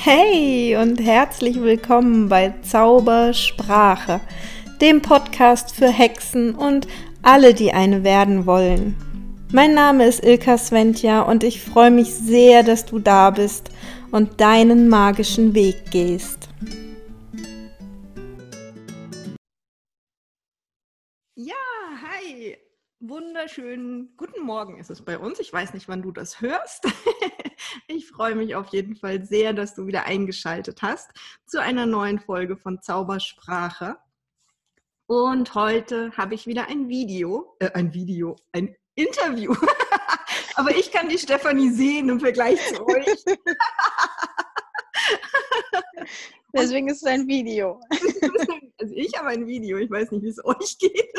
Hey und herzlich willkommen bei Zaubersprache, dem Podcast für Hexen und alle, die eine werden wollen. Mein Name ist Ilka Sventja und ich freue mich sehr, dass du da bist und deinen magischen Weg gehst. Wunderschönen guten Morgen ist es bei uns. Ich weiß nicht, wann du das hörst. Ich freue mich auf jeden Fall sehr, dass du wieder eingeschaltet hast zu einer neuen Folge von Zaubersprache. Und heute habe ich wieder ein Video, äh, ein Video, ein Interview. Aber ich kann die Stefanie sehen im Vergleich zu euch. Deswegen ist es ein Video. Also ich habe ein Video, ich weiß nicht, wie es euch geht.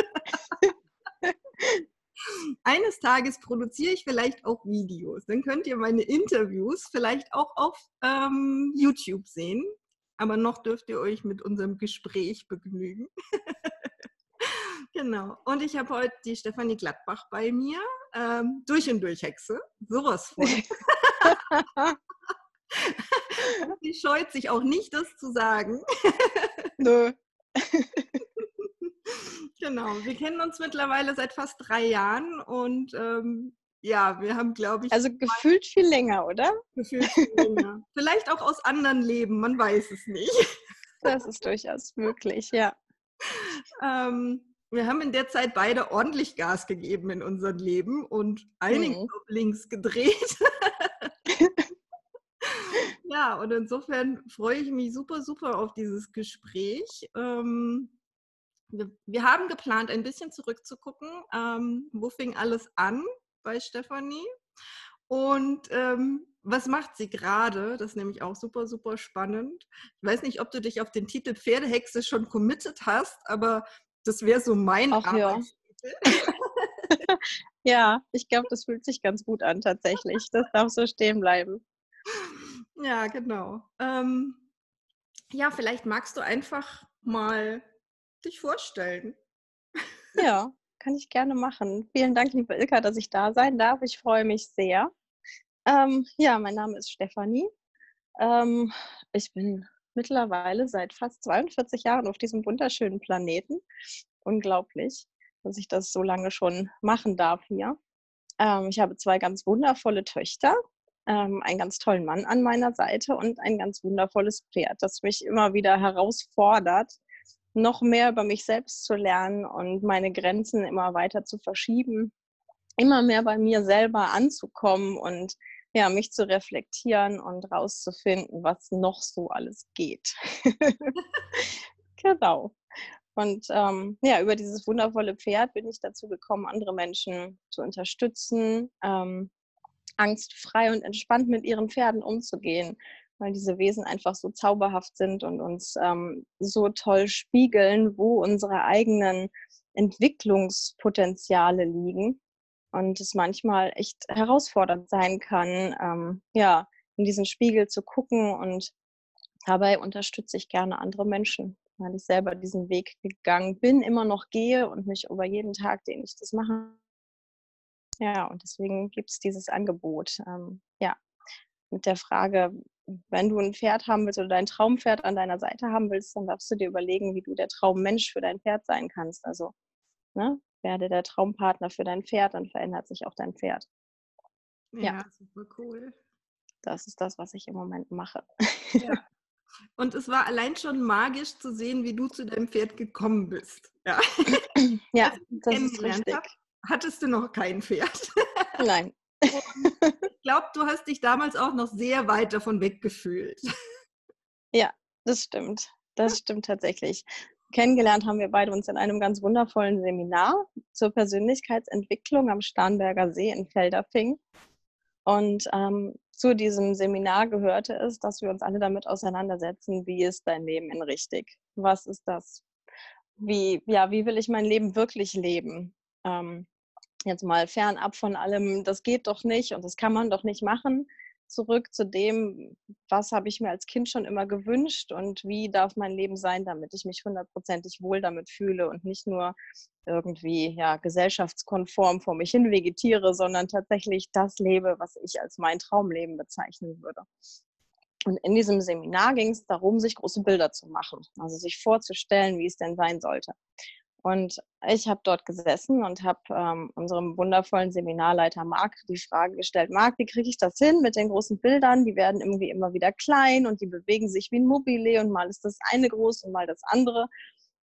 Eines Tages produziere ich vielleicht auch Videos. Dann könnt ihr meine Interviews vielleicht auch auf ähm, YouTube sehen. Aber noch dürft ihr euch mit unserem Gespräch begnügen. genau. Und ich habe heute die Stefanie Gladbach bei mir. Ähm, durch und durch Hexe. Sowas von. Sie scheut sich auch nicht, das zu sagen. Nö. Genau, wir kennen uns mittlerweile seit fast drei Jahren und ähm, ja, wir haben, glaube ich. Also gefühlt viel länger, oder? Gefühlt viel länger. Vielleicht auch aus anderen Leben, man weiß es nicht. Das ist durchaus möglich, ja. Ähm, wir haben in der Zeit beide ordentlich Gas gegeben in unserem Leben und einigen mhm. links gedreht. ja, und insofern freue ich mich super, super auf dieses Gespräch. Ähm, wir, wir, haben geplant, ein bisschen zurückzugucken. Ähm, wo fing alles an bei Stefanie? Und ähm, was macht sie gerade? Das ist nämlich auch super, super spannend. Ich weiß nicht, ob du dich auf den Titel Pferdehexe schon committed hast, aber das wäre so mein Ach, Arbeitstitel. Ja. ja, ich glaube, das fühlt sich ganz gut an tatsächlich. Das darf so stehen bleiben. Ja, genau. Ähm, ja, vielleicht magst du einfach mal dich vorstellen. Ja, kann ich gerne machen. Vielen Dank, liebe Ilka, dass ich da sein darf. Ich freue mich sehr. Ähm, ja, mein Name ist Stefanie. Ähm, ich bin mittlerweile seit fast 42 Jahren auf diesem wunderschönen Planeten. Unglaublich, dass ich das so lange schon machen darf hier. Ähm, ich habe zwei ganz wundervolle Töchter, ähm, einen ganz tollen Mann an meiner Seite und ein ganz wundervolles Pferd, das mich immer wieder herausfordert, noch mehr über mich selbst zu lernen und meine Grenzen immer weiter zu verschieben, immer mehr bei mir selber anzukommen und ja, mich zu reflektieren und rauszufinden, was noch so alles geht. genau. Und ähm, ja, über dieses wundervolle Pferd bin ich dazu gekommen, andere Menschen zu unterstützen, ähm, angstfrei und entspannt mit ihren Pferden umzugehen, weil diese Wesen einfach so zauberhaft sind und uns ähm, so toll spiegeln, wo unsere eigenen Entwicklungspotenziale liegen. Und es manchmal echt herausfordernd sein kann, ähm, ja, in diesen Spiegel zu gucken und dabei unterstütze ich gerne andere Menschen, weil ich selber diesen Weg gegangen bin, immer noch gehe und mich über jeden Tag, den ich das mache. Ja, und deswegen gibt es dieses Angebot. Ähm, ja, mit der Frage, wenn du ein Pferd haben willst oder dein Traumpferd an deiner Seite haben willst, dann darfst du dir überlegen, wie du der Traummensch für dein Pferd sein kannst. Also ne, werde der Traumpartner für dein Pferd, dann verändert sich auch dein Pferd. Ja, ja. super cool. Das ist das, was ich im Moment mache. Ja. Und es war allein schon magisch zu sehen, wie du zu deinem Pferd gekommen bist. Ja, ja das ist richtig. Hab, hattest du noch kein Pferd? Nein. Ich glaube, du hast dich damals auch noch sehr weit davon weggefühlt. Ja, das stimmt. Das stimmt tatsächlich. Kennengelernt haben wir beide uns in einem ganz wundervollen Seminar zur Persönlichkeitsentwicklung am Starnberger See in Felderfing. Und ähm, zu diesem Seminar gehörte es, dass wir uns alle damit auseinandersetzen, wie ist dein Leben in richtig? Was ist das? Wie, ja, wie will ich mein Leben wirklich leben? Ähm, jetzt mal fernab von allem, das geht doch nicht und das kann man doch nicht machen, zurück zu dem, was habe ich mir als Kind schon immer gewünscht und wie darf mein Leben sein, damit ich mich hundertprozentig wohl damit fühle und nicht nur irgendwie ja, gesellschaftskonform vor mich hin vegetiere, sondern tatsächlich das lebe, was ich als mein Traumleben bezeichnen würde. Und in diesem Seminar ging es darum, sich große Bilder zu machen, also sich vorzustellen, wie es denn sein sollte. Und ich habe dort gesessen und habe ähm, unserem wundervollen Seminarleiter Marc die Frage gestellt, Marc, wie kriege ich das hin mit den großen Bildern? Die werden irgendwie immer wieder klein und die bewegen sich wie ein Mobile und mal ist das eine groß und mal das andere.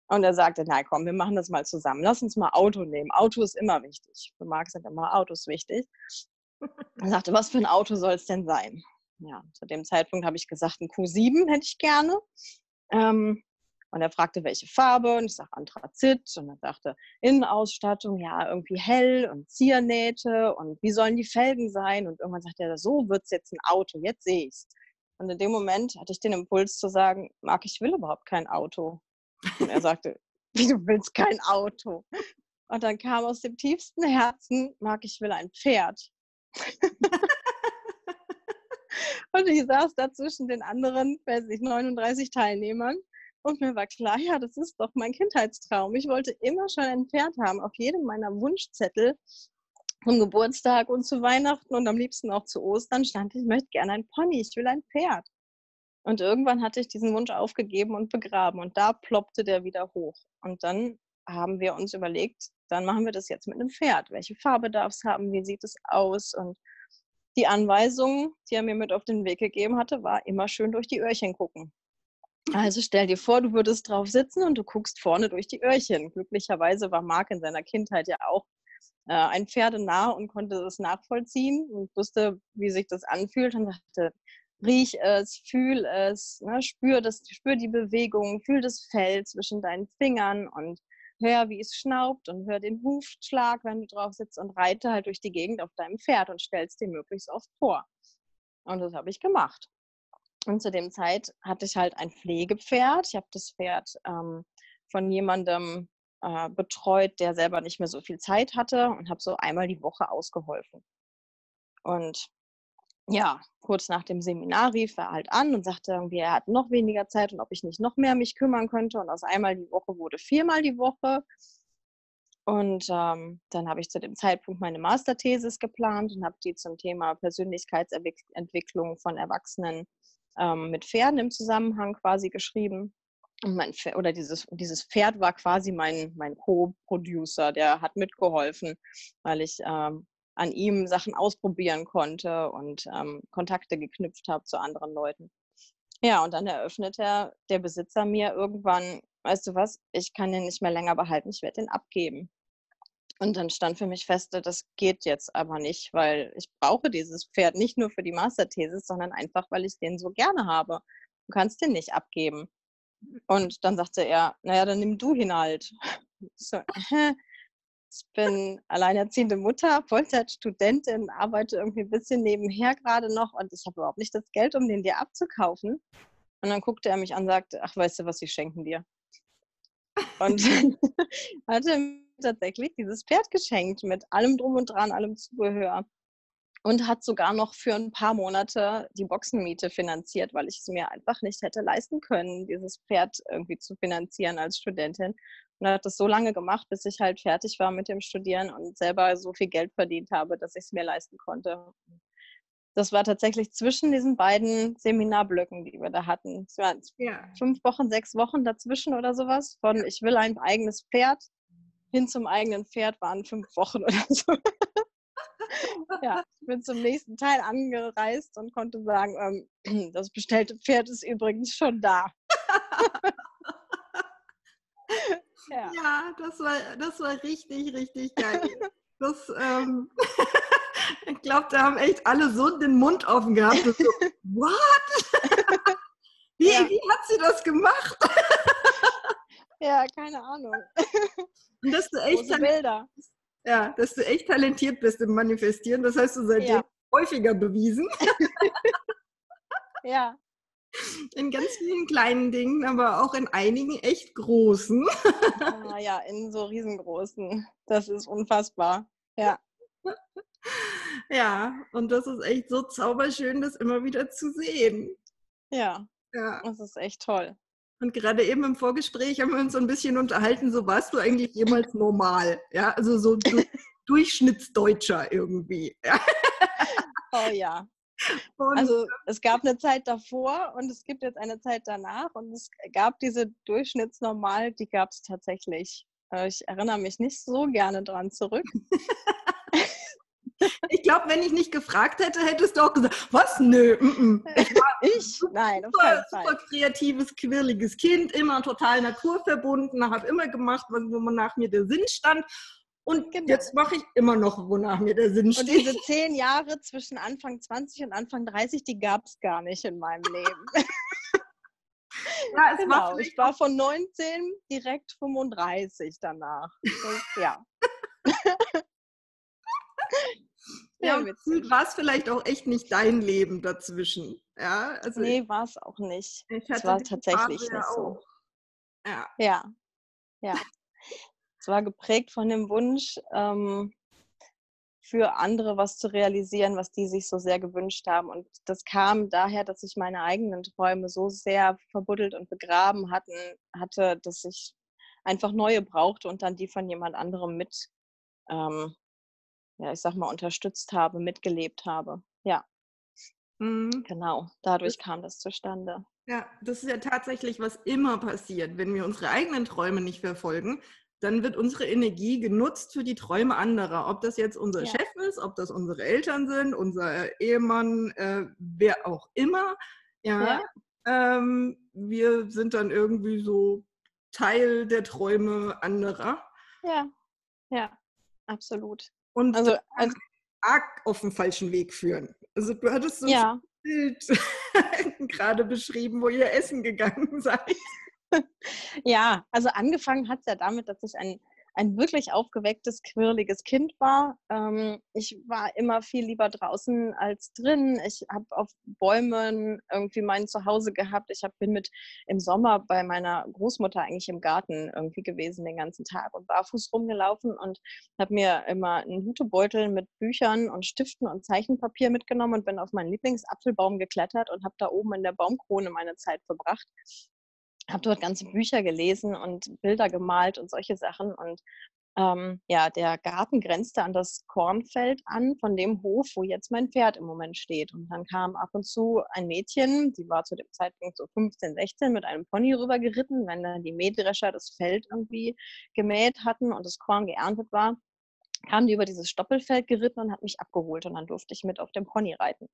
Und er sagte, na komm, wir machen das mal zusammen. Lass uns mal Auto nehmen. Auto ist immer wichtig. Für Marc sind immer Autos wichtig. Er sagte, was für ein Auto soll es denn sein? Ja, zu dem Zeitpunkt habe ich gesagt, ein Q7 hätte ich gerne. Ähm, und er fragte, welche Farbe, und ich sage Anthrazit. Und er sagte, Innenausstattung, ja, irgendwie hell und Ziernähte und wie sollen die Felgen sein? Und irgendwann sagte er, so wird es jetzt ein Auto, jetzt sehe ich es. Und in dem Moment hatte ich den Impuls zu sagen, Marc, ich will überhaupt kein Auto. Und er sagte, wie du willst kein Auto. Und dann kam aus dem tiefsten Herzen, Marc, ich will ein Pferd. und ich saß da zwischen den anderen, weiß ich, 39 Teilnehmern und mir war klar, ja, das ist doch mein Kindheitstraum. Ich wollte immer schon ein Pferd haben, auf jedem meiner Wunschzettel zum Geburtstag und zu Weihnachten und am liebsten auch zu Ostern stand, ich möchte gerne ein Pony, ich will ein Pferd. Und irgendwann hatte ich diesen Wunsch aufgegeben und begraben und da ploppte der wieder hoch. Und dann haben wir uns überlegt, dann machen wir das jetzt mit einem Pferd. Welche Farbe darf es haben? Wie sieht es aus? Und die Anweisung, die er mir mit auf den Weg gegeben hatte, war immer schön durch die Öhrchen gucken. Also stell dir vor, du würdest drauf sitzen und du guckst vorne durch die Öhrchen. Glücklicherweise war Marc in seiner Kindheit ja auch äh, ein Pferdenah und konnte das nachvollziehen und wusste, wie sich das anfühlt und sagte, riech es, fühl es, ne, spür, das, spür die Bewegung, fühl das Fell zwischen deinen Fingern und hör, wie es schnaubt und hör den Hufschlag, wenn du drauf sitzt und reite halt durch die Gegend auf deinem Pferd und stellst dir möglichst oft vor. Und das habe ich gemacht. Und zu dem Zeit hatte ich halt ein Pflegepferd. Ich habe das Pferd ähm, von jemandem äh, betreut, der selber nicht mehr so viel Zeit hatte und habe so einmal die Woche ausgeholfen. Und ja, kurz nach dem Seminar rief er halt an und sagte irgendwie, er hat noch weniger Zeit und ob ich nicht noch mehr mich kümmern könnte. Und aus einmal die Woche wurde viermal die Woche. Und ähm, dann habe ich zu dem Zeitpunkt meine Masterthesis geplant und habe die zum Thema Persönlichkeitsentwicklung von Erwachsenen ähm, mit Pferden im Zusammenhang quasi geschrieben. Und mein Pferd, oder dieses, dieses Pferd war quasi mein, mein Co-Producer, der hat mitgeholfen, weil ich ähm, an ihm Sachen ausprobieren konnte und ähm, Kontakte geknüpft habe zu anderen Leuten. Ja, und dann eröffnete der Besitzer mir irgendwann, weißt du was, ich kann den nicht mehr länger behalten, ich werde den abgeben. Und dann stand für mich fest, das geht jetzt aber nicht, weil ich brauche dieses Pferd nicht nur für die Masterthesis, sondern einfach, weil ich den so gerne habe. Du kannst den nicht abgeben. Und dann sagte er, naja, dann nimm du ihn halt. So, äh, ich bin alleinerziehende Mutter, Vollzeitstudentin, arbeite irgendwie ein bisschen nebenher gerade noch und ich habe überhaupt nicht das Geld, um den dir abzukaufen. Und dann guckte er mich an und sagte, ach, weißt du was, ich schenken dir. Und hatte tatsächlich dieses Pferd geschenkt mit allem drum und dran, allem Zubehör. Und hat sogar noch für ein paar Monate die Boxenmiete finanziert, weil ich es mir einfach nicht hätte leisten können, dieses Pferd irgendwie zu finanzieren als Studentin. Und hat das so lange gemacht, bis ich halt fertig war mit dem Studieren und selber so viel Geld verdient habe, dass ich es mir leisten konnte. Das war tatsächlich zwischen diesen beiden Seminarblöcken, die wir da hatten. Es waren ja. fünf Wochen, sechs Wochen dazwischen oder sowas. Von ich will ein eigenes Pferd hin zum eigenen Pferd waren fünf Wochen oder so. ja, ich bin zum nächsten Teil angereist und konnte sagen, ähm, das bestellte Pferd ist übrigens schon da. ja. ja, das, war, das war richtig, richtig geil. Das, ähm, ich glaube, da haben echt alle so den Mund offen gehabt. So, What? wie, ja. wie hat sie das gemacht? Ja, keine Ahnung. Und dass du echt Bilder. Ja, dass du echt talentiert bist im Manifestieren. Das hast du seitdem ja. häufiger bewiesen. ja. In ganz vielen kleinen Dingen, aber auch in einigen echt großen. ah, ja, in so riesengroßen. Das ist unfassbar. Ja. Ja, und das ist echt so zauberschön, das immer wieder zu sehen. Ja. Ja. Das ist echt toll. Und gerade eben im Vorgespräch haben wir uns so ein bisschen unterhalten, so warst du eigentlich jemals normal? Ja, also so du, Durchschnittsdeutscher irgendwie. Ja. Oh ja. Und also es gab eine Zeit davor und es gibt jetzt eine Zeit danach und es gab diese Durchschnittsnormal, die gab es tatsächlich. Äh, ich erinnere mich nicht so gerne dran zurück. Ich glaube, wenn ich nicht gefragt hätte, hättest du auch gesagt, was? Nö, m -m. ich, war ich? Super, Nein, super, super kreatives, quirliges Kind, immer total naturverbunden, habe immer gemacht, wonach mir der Sinn stand. Und genau. jetzt mache ich immer noch, wonach mir der Sinn steht. Und diese zehn Jahre zwischen Anfang 20 und Anfang 30, die gab es gar nicht in meinem Leben. ja, genau. war ich war von 19 direkt 35 danach. Das, ja. Ja, war es vielleicht auch echt nicht dein Leben dazwischen. Ja, also nee, war es auch nicht. Es war tatsächlich nicht ja so. Ja. Ja. ja. es war geprägt von dem Wunsch, ähm, für andere was zu realisieren, was die sich so sehr gewünscht haben. Und das kam daher, dass ich meine eigenen Träume so sehr verbuddelt und begraben hatten, hatte, dass ich einfach neue brauchte und dann die von jemand anderem mit ähm, ja, ich sag mal, unterstützt habe, mitgelebt habe. Ja. Mhm. Genau, dadurch das, kam das zustande. Ja, das ist ja tatsächlich, was immer passiert. Wenn wir unsere eigenen Träume nicht verfolgen, dann wird unsere Energie genutzt für die Träume anderer. Ob das jetzt unser ja. Chef ist, ob das unsere Eltern sind, unser Ehemann, äh, wer auch immer. Ja, ja. Ähm, wir sind dann irgendwie so Teil der Träume anderer. Ja, ja, absolut. Und also, also arg auf den falschen Weg führen. Also du hattest so ja. ein Bild gerade beschrieben, wo ihr essen gegangen seid. Ja, also angefangen hat es ja damit, dass ich ein ein wirklich aufgewecktes, quirliges Kind war. Ähm, ich war immer viel lieber draußen als drin. Ich habe auf Bäumen irgendwie mein Zuhause gehabt. Ich hab, bin mit im Sommer bei meiner Großmutter eigentlich im Garten irgendwie gewesen den ganzen Tag und barfuß rumgelaufen und habe mir immer einen Hutebeutel mit Büchern und Stiften und Zeichenpapier mitgenommen und bin auf meinen Lieblingsapfelbaum geklettert und habe da oben in der Baumkrone meine Zeit verbracht habe dort ganze Bücher gelesen und Bilder gemalt und solche Sachen. Und ähm, ja, der Garten grenzte an das Kornfeld an von dem Hof, wo jetzt mein Pferd im Moment steht. Und dann kam ab und zu ein Mädchen, die war zu dem Zeitpunkt so 15, 16, mit einem Pony rübergeritten, wenn dann die Mähdrescher das Feld irgendwie gemäht hatten und das Korn geerntet war kam die über dieses Stoppelfeld geritten und hat mich abgeholt und dann durfte ich mit auf dem Pony reiten.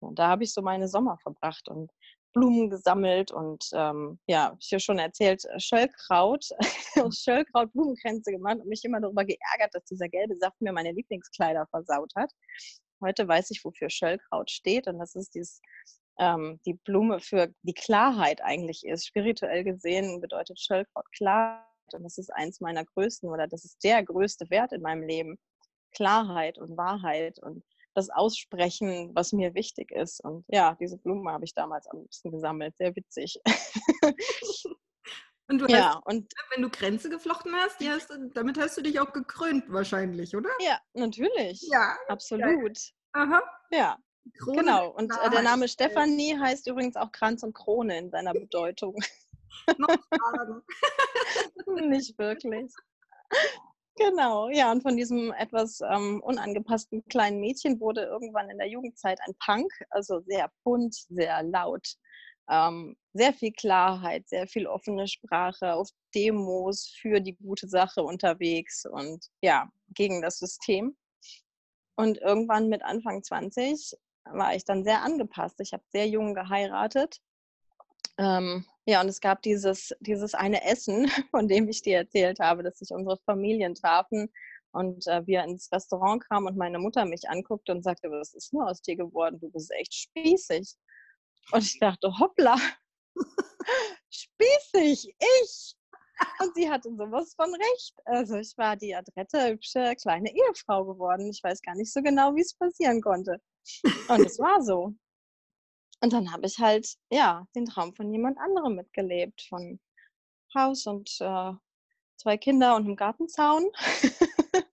Und da habe ich so meine Sommer verbracht und Blumen gesammelt und ähm, ja, ich habe schon erzählt, äh, Schöllkraut, Schöllkraut Blumenkränze gemacht und mich immer darüber geärgert, dass dieser gelbe Saft mir meine Lieblingskleider versaut hat. Heute weiß ich, wofür Schöllkraut steht und das ist dieses, ähm, die Blume für die Klarheit eigentlich ist. Spirituell gesehen bedeutet Schöllkraut Klarheit und das ist eins meiner größten oder das ist der größte Wert in meinem Leben. Klarheit und Wahrheit und das aussprechen, was mir wichtig ist. Und ja, diese Blumen habe ich damals am liebsten gesammelt. Sehr witzig. Und, du ja, hast, und wenn du Grenze geflochten hast, hast, damit hast du dich auch gekrönt wahrscheinlich, oder? Ja, natürlich. Ja. Absolut. Ja. Aha. Ja. Krone genau. Und äh, der Name Stefanie heißt übrigens auch Kranz und Krone in seiner Bedeutung. Noch Nicht wirklich. Genau, ja, und von diesem etwas ähm, unangepassten kleinen Mädchen wurde irgendwann in der Jugendzeit ein Punk, also sehr bunt, sehr laut, ähm, sehr viel Klarheit, sehr viel offene Sprache, auf Demos für die gute Sache unterwegs und ja, gegen das System. Und irgendwann mit Anfang 20 war ich dann sehr angepasst. Ich habe sehr jung geheiratet ähm, ja, und es gab dieses, dieses eine Essen, von dem ich dir erzählt habe, dass sich unsere Familien trafen und äh, wir ins Restaurant kamen und meine Mutter mich anguckte und sagte, was ist nur aus dir geworden? Du bist echt spießig. Und ich dachte, hoppla, spießig, ich. Und sie hatte sowas von recht. Also ich war die adrette, hübsche, kleine Ehefrau geworden. Ich weiß gar nicht so genau, wie es passieren konnte. Und es war so. Und dann habe ich halt, ja, den Traum von jemand anderem mitgelebt, von Haus und äh, zwei Kinder und einem Gartenzaun.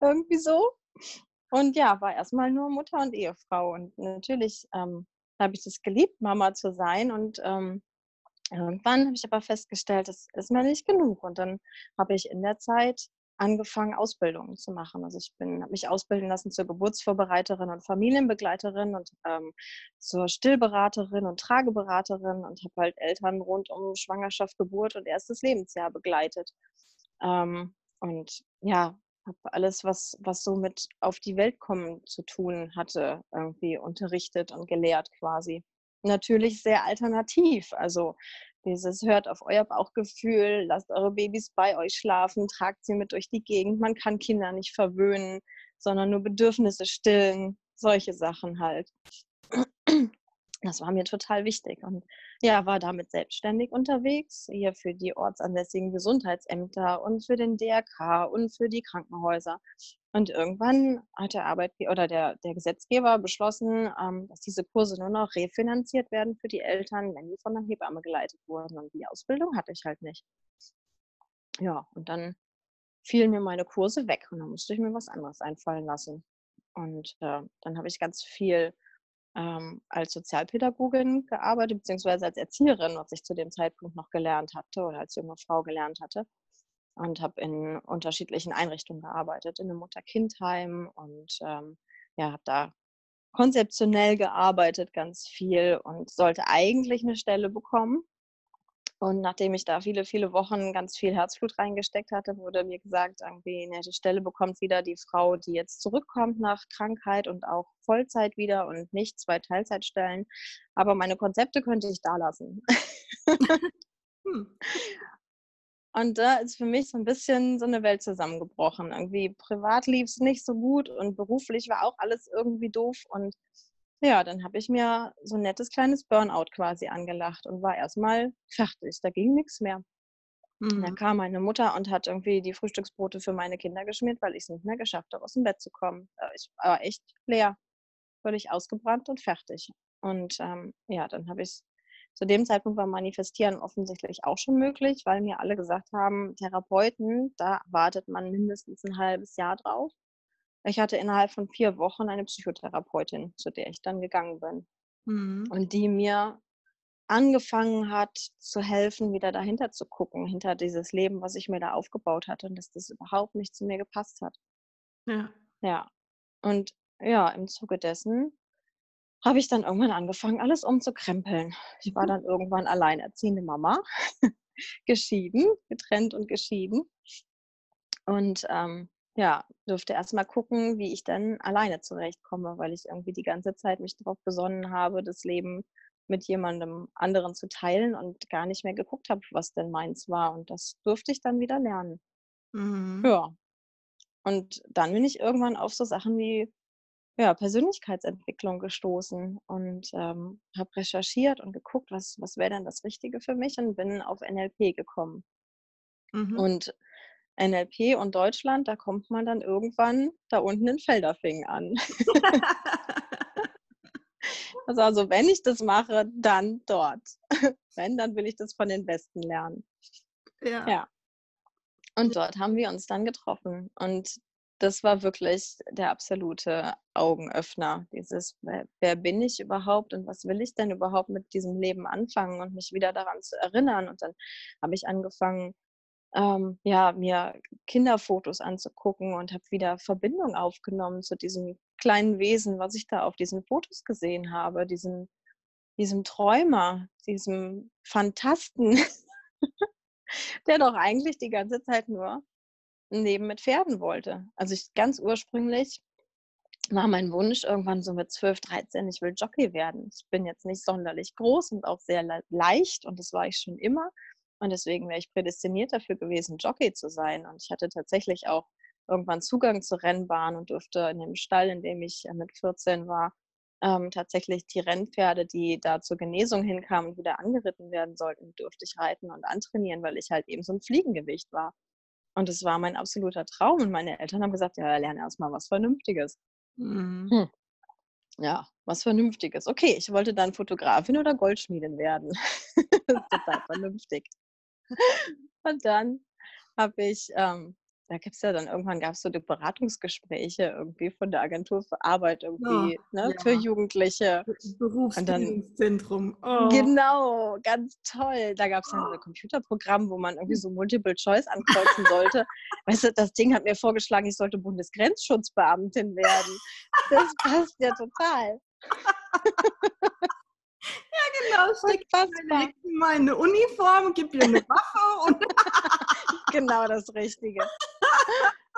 Irgendwie so. Und ja, war erstmal nur Mutter und Ehefrau. Und natürlich ähm, habe ich das geliebt, Mama zu sein. Und ähm, irgendwann habe ich aber festgestellt, das ist mir nicht genug. Und dann habe ich in der Zeit angefangen, Ausbildungen zu machen. Also ich habe mich ausbilden lassen zur Geburtsvorbereiterin und Familienbegleiterin und ähm, zur Stillberaterin und Trageberaterin und habe halt Eltern rund um Schwangerschaft, Geburt und erstes Lebensjahr begleitet. Ähm, und ja, habe alles, was, was so mit auf die Welt kommen zu tun hatte, irgendwie unterrichtet und gelehrt quasi. Natürlich sehr alternativ. Also dieses hört auf euer Bauchgefühl, lasst eure Babys bei euch schlafen, tragt sie mit durch die Gegend. Man kann Kinder nicht verwöhnen, sondern nur Bedürfnisse stillen. Solche Sachen halt. Das war mir total wichtig und ja, war damit selbstständig unterwegs, hier für die ortsansässigen Gesundheitsämter und für den DRK und für die Krankenhäuser. Und irgendwann hat der Arbeitgeber oder der, der Gesetzgeber beschlossen, ähm, dass diese Kurse nur noch refinanziert werden für die Eltern, wenn die von der Hebamme geleitet wurden. Und die Ausbildung hatte ich halt nicht. Ja, und dann fielen mir meine Kurse weg und dann musste ich mir was anderes einfallen lassen. Und äh, dann habe ich ganz viel ähm, als Sozialpädagogin gearbeitet, beziehungsweise als Erzieherin, was ich zu dem Zeitpunkt noch gelernt hatte oder als junge Frau gelernt hatte und habe in unterschiedlichen Einrichtungen gearbeitet, in einem Mutter-Kind-Heim und ähm, ja, habe da konzeptionell gearbeitet, ganz viel und sollte eigentlich eine Stelle bekommen. Und nachdem ich da viele, viele Wochen ganz viel Herzblut reingesteckt hatte, wurde mir gesagt, irgendwie, ne, die Stelle bekommt wieder die Frau, die jetzt zurückkommt nach Krankheit und auch Vollzeit wieder und nicht zwei Teilzeitstellen. Aber meine Konzepte könnte ich da lassen. hm. Und da ist für mich so ein bisschen so eine Welt zusammengebrochen. Irgendwie privat lief es nicht so gut und beruflich war auch alles irgendwie doof. Und ja, dann habe ich mir so ein nettes kleines Burnout quasi angelacht und war erstmal fertig. Da ging nichts mehr. Mhm. Dann kam meine Mutter und hat irgendwie die Frühstücksbrote für meine Kinder geschmiert, weil ich es nicht mehr geschafft habe, aus dem Bett zu kommen. Äh, ich war echt leer, völlig ausgebrannt und fertig. Und ähm, ja, dann habe ich zu dem Zeitpunkt war Manifestieren offensichtlich auch schon möglich, weil mir alle gesagt haben, Therapeuten, da wartet man mindestens ein halbes Jahr drauf. Ich hatte innerhalb von vier Wochen eine Psychotherapeutin, zu der ich dann gegangen bin. Mhm. Und die mir angefangen hat zu helfen, wieder dahinter zu gucken, hinter dieses Leben, was ich mir da aufgebaut hatte und dass das überhaupt nicht zu mir gepasst hat. Ja. Ja. Und ja, im Zuge dessen habe ich dann irgendwann angefangen, alles umzukrempeln. Ich war mhm. dann irgendwann alleinerziehende Mama, geschieden, getrennt und geschieden. Und ähm, ja, durfte erstmal gucken, wie ich dann alleine zurechtkomme, weil ich irgendwie die ganze Zeit mich darauf besonnen habe, das Leben mit jemandem anderen zu teilen und gar nicht mehr geguckt habe, was denn meins war. Und das durfte ich dann wieder lernen. Mhm. Ja. Und dann bin ich irgendwann auf so Sachen wie ja, Persönlichkeitsentwicklung gestoßen und ähm, habe recherchiert und geguckt, was, was wäre denn das Richtige für mich und bin auf NLP gekommen. Mhm. Und NLP und Deutschland, da kommt man dann irgendwann da unten in Felderfingen an. also, also wenn ich das mache, dann dort. wenn, dann will ich das von den Besten lernen. Ja. ja. Und dort haben wir uns dann getroffen. Und das war wirklich der absolute Augenöffner. Dieses, wer, wer, bin ich überhaupt und was will ich denn überhaupt mit diesem Leben anfangen und mich wieder daran zu erinnern. Und dann habe ich angefangen, ähm, ja, mir Kinderfotos anzugucken und habe wieder Verbindung aufgenommen zu diesem kleinen Wesen, was ich da auf diesen Fotos gesehen habe, diesem, diesem Träumer, diesem Fantasten, der doch eigentlich die ganze Zeit nur ein Leben mit Pferden wollte. Also ich ganz ursprünglich war mein Wunsch irgendwann so mit 12, 13, ich will Jockey werden. Ich bin jetzt nicht sonderlich groß und auch sehr leicht und das war ich schon immer. Und deswegen wäre ich prädestiniert dafür gewesen, Jockey zu sein. Und ich hatte tatsächlich auch irgendwann Zugang zur Rennbahn und durfte in dem Stall, in dem ich äh, mit 14 war, ähm, tatsächlich die Rennpferde, die da zur Genesung hinkamen und wieder angeritten werden sollten, durfte ich reiten und antrainieren, weil ich halt eben so ein Fliegengewicht war. Und es war mein absoluter Traum. Und meine Eltern haben gesagt, ja, lerne erstmal was Vernünftiges. Mhm. Hm. Ja, was Vernünftiges. Okay, ich wollte dann Fotografin oder Goldschmiedin werden. das ist total vernünftig. Und dann habe ich ähm, da gibt es ja dann irgendwann gab es so die Beratungsgespräche irgendwie von der Agentur für Arbeit irgendwie, oh, ne, ja. für Jugendliche. Berufsbildungszentrum. Oh. Genau, ganz toll. Da gab es dann so ein Computerprogramm, wo man irgendwie so Multiple Choice ankreuzen sollte. weißt du, das Ding hat mir vorgeschlagen, ich sollte Bundesgrenzschutzbeamtin werden. Das passt ja total. Ja, genau. Steck mal in eine Uniform, gib dir eine Waffe und. genau das Richtige.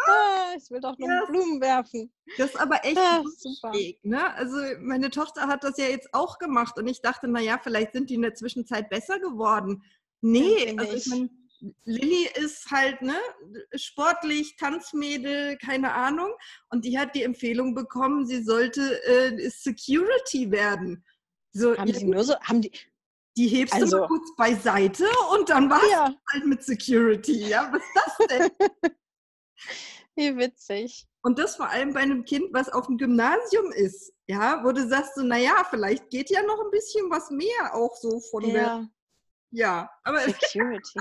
Ah, ich will doch nur ja, Blumen werfen. Das ist aber echt ah, schräg, ne? Also meine Tochter hat das ja jetzt auch gemacht und ich dachte, naja, vielleicht sind die in der Zwischenzeit besser geworden. Nee, also ich meine, Lilly ist halt ne, sportlich, Tanzmädel, keine Ahnung. Und die hat die Empfehlung bekommen, sie sollte äh, Security werden. So, haben die nur so, haben die, die hebst also, du mal kurz beiseite und dann war ja. halt mit Security. Ja, was ist das denn? Wie witzig. Und das vor allem bei einem Kind, was auf dem Gymnasium ist, ja, wo du sagst so, naja, vielleicht geht ja noch ein bisschen was mehr auch so von ja. der, ja, aber Security.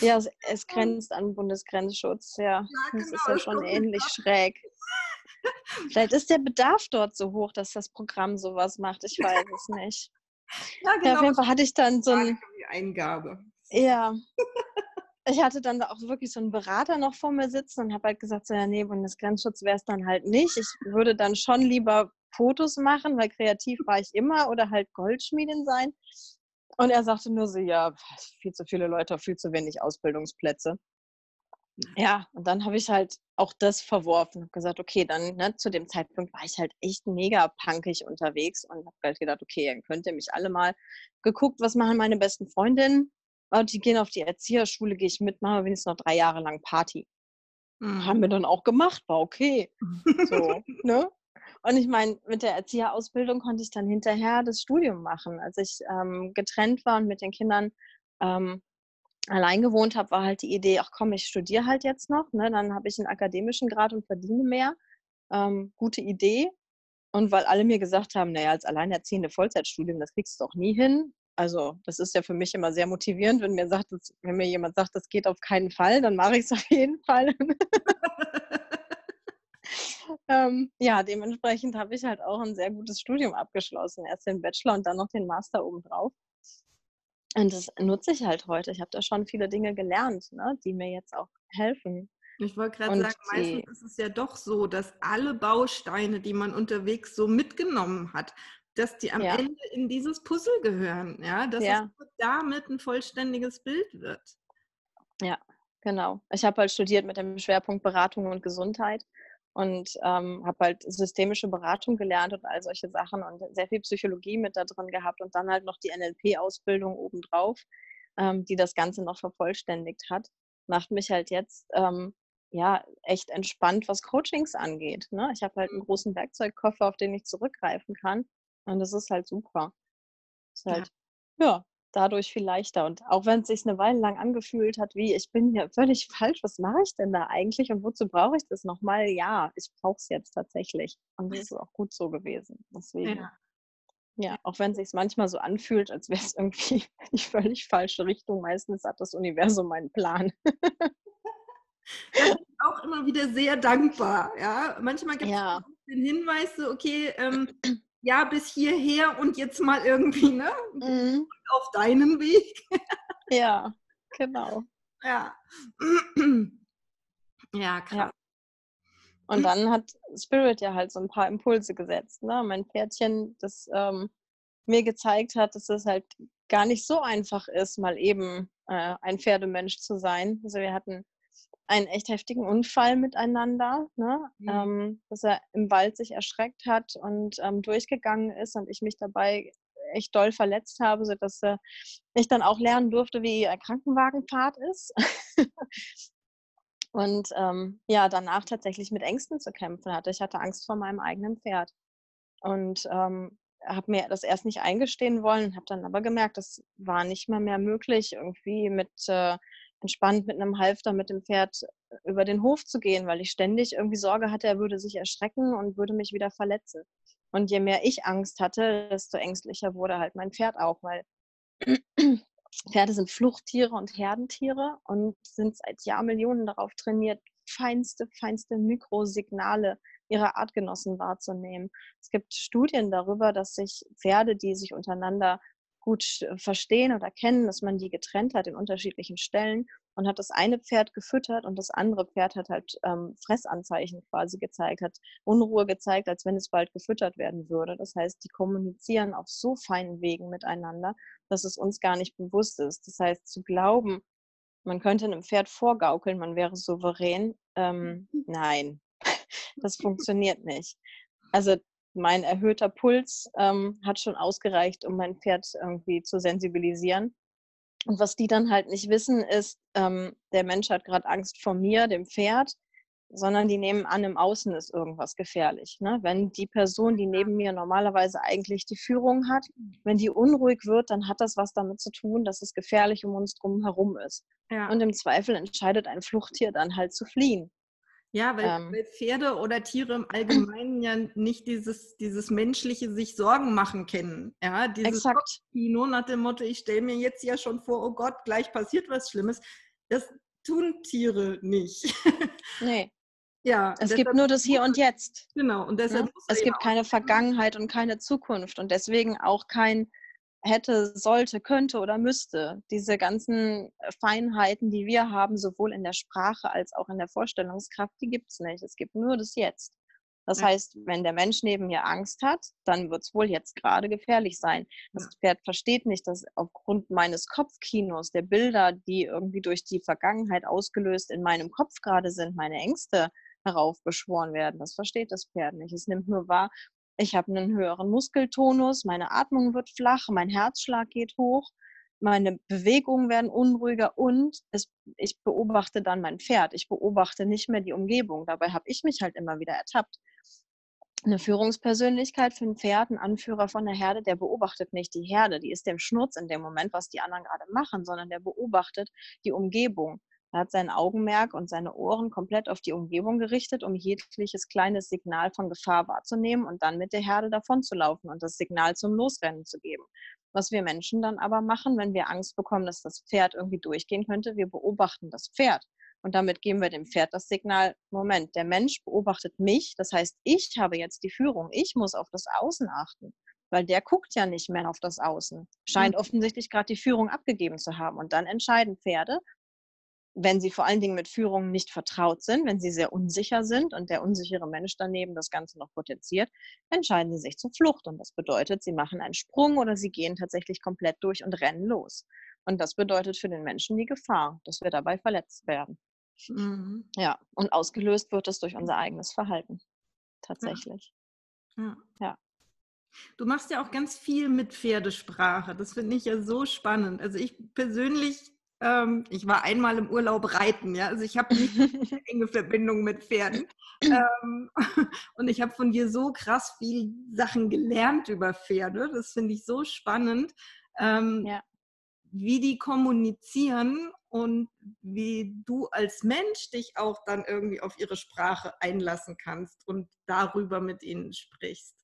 ja, es, es, grenzt an Bundesgrenzschutz, ja. ja genau, das ist ja schon ähnlich schräg. Vielleicht ist der Bedarf dort so hoch, dass das Programm sowas macht. Ich weiß es nicht. Ja, genau. Ja, auf genau, jeden Fall hatte ich dann so ein. Eingabe. Ja. Ich hatte dann auch wirklich so einen Berater noch vor mir sitzen und habe halt gesagt, so, ja, nee, Bundesgrenzschutz wäre es dann halt nicht. Ich würde dann schon lieber Fotos machen, weil kreativ war ich immer oder halt Goldschmiedin sein. Und er sagte nur so, ja, viel zu viele Leute, viel zu wenig Ausbildungsplätze. Ja, und dann habe ich halt auch das verworfen und gesagt, okay, dann ne, zu dem Zeitpunkt war ich halt echt mega punkig unterwegs und habe halt gedacht, okay, dann könnt ihr mich alle mal geguckt, was machen meine besten Freundinnen. Und die gehen auf die Erzieherschule, gehe ich mit, mache wenigstens noch drei Jahre lang Party. Mhm. Haben wir dann auch gemacht, war okay. So, ne? Und ich meine, mit der Erzieherausbildung konnte ich dann hinterher das Studium machen. Als ich ähm, getrennt war und mit den Kindern ähm, allein gewohnt habe, war halt die Idee, ach komm, ich studiere halt jetzt noch, ne? dann habe ich einen akademischen Grad und verdiene mehr. Ähm, gute Idee. Und weil alle mir gesagt haben, naja, als alleinerziehende Vollzeitstudium, das kriegst du doch nie hin. Also das ist ja für mich immer sehr motivierend, wenn mir, sagt, dass, wenn mir jemand sagt, das geht auf keinen Fall, dann mache ich es auf jeden Fall. ähm, ja, dementsprechend habe ich halt auch ein sehr gutes Studium abgeschlossen. Erst den Bachelor und dann noch den Master obendrauf. Und das nutze ich halt heute. Ich habe da schon viele Dinge gelernt, ne, die mir jetzt auch helfen. Ich wollte gerade sagen, meistens ist es ja doch so, dass alle Bausteine, die man unterwegs so mitgenommen hat, dass die am ja. Ende in dieses Puzzle gehören, ja, dass ja. es damit ein vollständiges Bild wird. Ja, genau. Ich habe halt studiert mit dem Schwerpunkt Beratung und Gesundheit und ähm, habe halt systemische Beratung gelernt und all solche Sachen und sehr viel Psychologie mit da drin gehabt und dann halt noch die NLP-Ausbildung obendrauf, ähm, die das Ganze noch vervollständigt hat. Macht mich halt jetzt ähm, ja echt entspannt, was Coachings angeht. Ne? Ich habe halt einen mhm. großen Werkzeugkoffer, auf den ich zurückgreifen kann und das ist halt super. Ist halt, ja, ja dadurch viel leichter. Und auch wenn es sich eine Weile lang angefühlt hat, wie ich bin hier völlig falsch, was mache ich denn da eigentlich und wozu brauche ich das nochmal? Ja, ich brauche es jetzt tatsächlich. Und das ist auch gut so gewesen. Deswegen. Ja. Ja, auch wenn es sich manchmal so anfühlt, als wäre es irgendwie die völlig falsche Richtung. Meistens hat das Universum einen Plan. Das ist auch immer wieder sehr dankbar. Ja, manchmal gibt es ja. den Hinweis, so, okay, ähm, ja, bis hierher und jetzt mal irgendwie, ne? Mhm. Auf deinen Weg. ja, genau. Ja. ja, krass. Ja. Und dann hat Spirit ja halt so ein paar Impulse gesetzt. Ne? Mein Pferdchen, das ähm, mir gezeigt hat, dass es halt gar nicht so einfach ist, mal eben äh, ein Pferdemensch zu sein. Also wir hatten einen echt heftigen Unfall miteinander, ne? Mhm. Ähm, dass er im Wald sich erschreckt hat und ähm, durchgegangen ist und ich mich dabei echt doll verletzt habe, sodass äh, ich dann auch lernen durfte, wie ein Krankenwagenfahrt ist. und ähm, ja, danach tatsächlich mit Ängsten zu kämpfen hatte. Ich hatte Angst vor meinem eigenen Pferd. Und ähm, habe mir das erst nicht eingestehen wollen, habe dann aber gemerkt, das war nicht mal mehr möglich, irgendwie mit äh, entspannt mit einem Halfter mit dem Pferd äh, über den Hof zu gehen, weil ich ständig irgendwie Sorge hatte, er würde sich erschrecken und würde mich wieder verletzen. Und je mehr ich Angst hatte, desto ängstlicher wurde halt mein Pferd auch, weil Pferde sind Fluchttiere und Herdentiere und sind seit Jahrmillionen darauf trainiert, feinste, feinste Mikrosignale ihrer Artgenossen wahrzunehmen. Es gibt Studien darüber, dass sich Pferde, die sich untereinander gut verstehen oder kennen, dass man die getrennt hat in unterschiedlichen Stellen und hat das eine Pferd gefüttert und das andere Pferd hat halt ähm, Fressanzeichen quasi gezeigt, hat Unruhe gezeigt, als wenn es bald gefüttert werden würde. Das heißt, die kommunizieren auf so feinen Wegen miteinander, dass es uns gar nicht bewusst ist. Das heißt, zu glauben, man könnte einem Pferd vorgaukeln, man wäre souverän, ähm, nein, das funktioniert nicht. Also mein erhöhter Puls ähm, hat schon ausgereicht, um mein Pferd irgendwie zu sensibilisieren. Und was die dann halt nicht wissen, ist, ähm, der Mensch hat gerade Angst vor mir, dem Pferd, sondern die nehmen an, im Außen ist irgendwas gefährlich. Ne? Wenn die Person, die neben mir normalerweise eigentlich die Führung hat, wenn die unruhig wird, dann hat das was damit zu tun, dass es gefährlich um uns drum herum ist. Ja. Und im Zweifel entscheidet ein Fluchttier dann halt zu fliehen. Ja, weil, ähm, weil, Pferde oder Tiere im Allgemeinen ja nicht dieses, dieses menschliche sich Sorgen machen kennen. Ja, dieses Kino nach dem Motto, ich stelle mir jetzt ja schon vor, oh Gott, gleich passiert was Schlimmes. Das tun Tiere nicht. Nee. Ja, es gibt nur das Hier und Jetzt. Genau, und deshalb ja? es gibt keine Vergangenheit und keine Zukunft und deswegen auch kein hätte, sollte, könnte oder müsste. Diese ganzen Feinheiten, die wir haben, sowohl in der Sprache als auch in der Vorstellungskraft, die gibt es nicht. Es gibt nur das Jetzt. Das ja. heißt, wenn der Mensch neben mir Angst hat, dann wird es wohl jetzt gerade gefährlich sein. Das ja. Pferd versteht nicht, dass aufgrund meines Kopfkinos, der Bilder, die irgendwie durch die Vergangenheit ausgelöst in meinem Kopf gerade sind, meine Ängste heraufbeschworen werden. Das versteht das Pferd nicht. Es nimmt nur wahr, ich habe einen höheren Muskeltonus, meine Atmung wird flach, mein Herzschlag geht hoch, meine Bewegungen werden unruhiger und es, ich beobachte dann mein Pferd. Ich beobachte nicht mehr die Umgebung. Dabei habe ich mich halt immer wieder ertappt. Eine Führungspersönlichkeit für ein Pferd, ein Anführer von der Herde, der beobachtet nicht die Herde, die ist dem Schnurz in dem Moment, was die anderen gerade machen, sondern der beobachtet die Umgebung. Er hat sein Augenmerk und seine Ohren komplett auf die Umgebung gerichtet, um jegliches kleines Signal von Gefahr wahrzunehmen und dann mit der Herde davonzulaufen und das Signal zum Losrennen zu geben. Was wir Menschen dann aber machen, wenn wir Angst bekommen, dass das Pferd irgendwie durchgehen könnte, wir beobachten das Pferd. Und damit geben wir dem Pferd das Signal, Moment, der Mensch beobachtet mich, das heißt, ich habe jetzt die Führung, ich muss auf das Außen achten, weil der guckt ja nicht mehr auf das Außen, scheint mhm. offensichtlich gerade die Führung abgegeben zu haben. Und dann entscheiden Pferde, wenn sie vor allen Dingen mit Führungen nicht vertraut sind, wenn sie sehr unsicher sind und der unsichere Mensch daneben das Ganze noch potenziert, entscheiden sie sich zur Flucht. Und das bedeutet, sie machen einen Sprung oder sie gehen tatsächlich komplett durch und rennen los. Und das bedeutet für den Menschen die Gefahr, dass wir dabei verletzt werden. Mhm. Ja, und ausgelöst wird es durch unser eigenes Verhalten. Tatsächlich. Ja. ja. ja. Du machst ja auch ganz viel mit Pferdesprache. Das finde ich ja so spannend. Also ich persönlich ähm, ich war einmal im Urlaub reiten, ja. Also ich habe nicht eine enge Verbindung mit Pferden. Ähm, und ich habe von dir so krass viel Sachen gelernt über Pferde. Das finde ich so spannend, ähm, ja. wie die kommunizieren und wie du als Mensch dich auch dann irgendwie auf ihre Sprache einlassen kannst und darüber mit ihnen sprichst.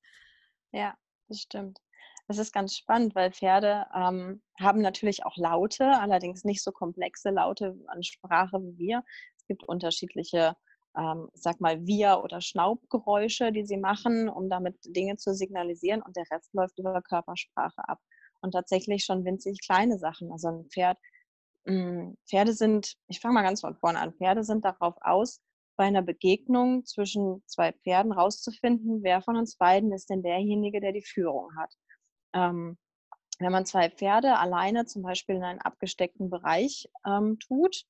Ja, das stimmt. Das ist ganz spannend, weil Pferde ähm, haben natürlich auch Laute, allerdings nicht so komplexe Laute an Sprache wie wir. Es gibt unterschiedliche, ähm, sag mal, Wir- oder Schnaubgeräusche, die sie machen, um damit Dinge zu signalisieren und der Rest läuft über Körpersprache ab. Und tatsächlich schon winzig kleine Sachen. Also ein Pferd, mh, hm, Pferde sind, ich fange mal ganz von vorne an, Pferde sind darauf aus, bei einer Begegnung zwischen zwei Pferden rauszufinden, wer von uns beiden ist denn derjenige, der die Führung hat. Ähm, wenn man zwei Pferde alleine zum Beispiel in einen abgesteckten Bereich ähm, tut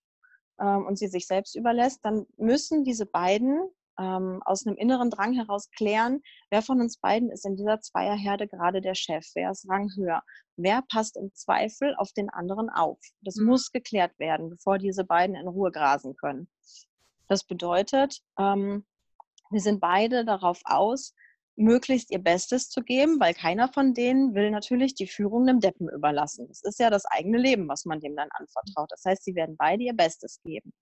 ähm, und sie sich selbst überlässt, dann müssen diese beiden ähm, aus einem inneren Drang heraus klären, wer von uns beiden ist in dieser Zweierherde gerade der Chef, wer ist ranghöher, wer passt im Zweifel auf den anderen auf. Das mhm. muss geklärt werden, bevor diese beiden in Ruhe grasen können. Das bedeutet, ähm, wir sind beide darauf aus, möglichst ihr Bestes zu geben, weil keiner von denen will natürlich die Führung einem Deppen überlassen. Das ist ja das eigene Leben, was man dem dann anvertraut. Das heißt, sie werden beide ihr Bestes geben.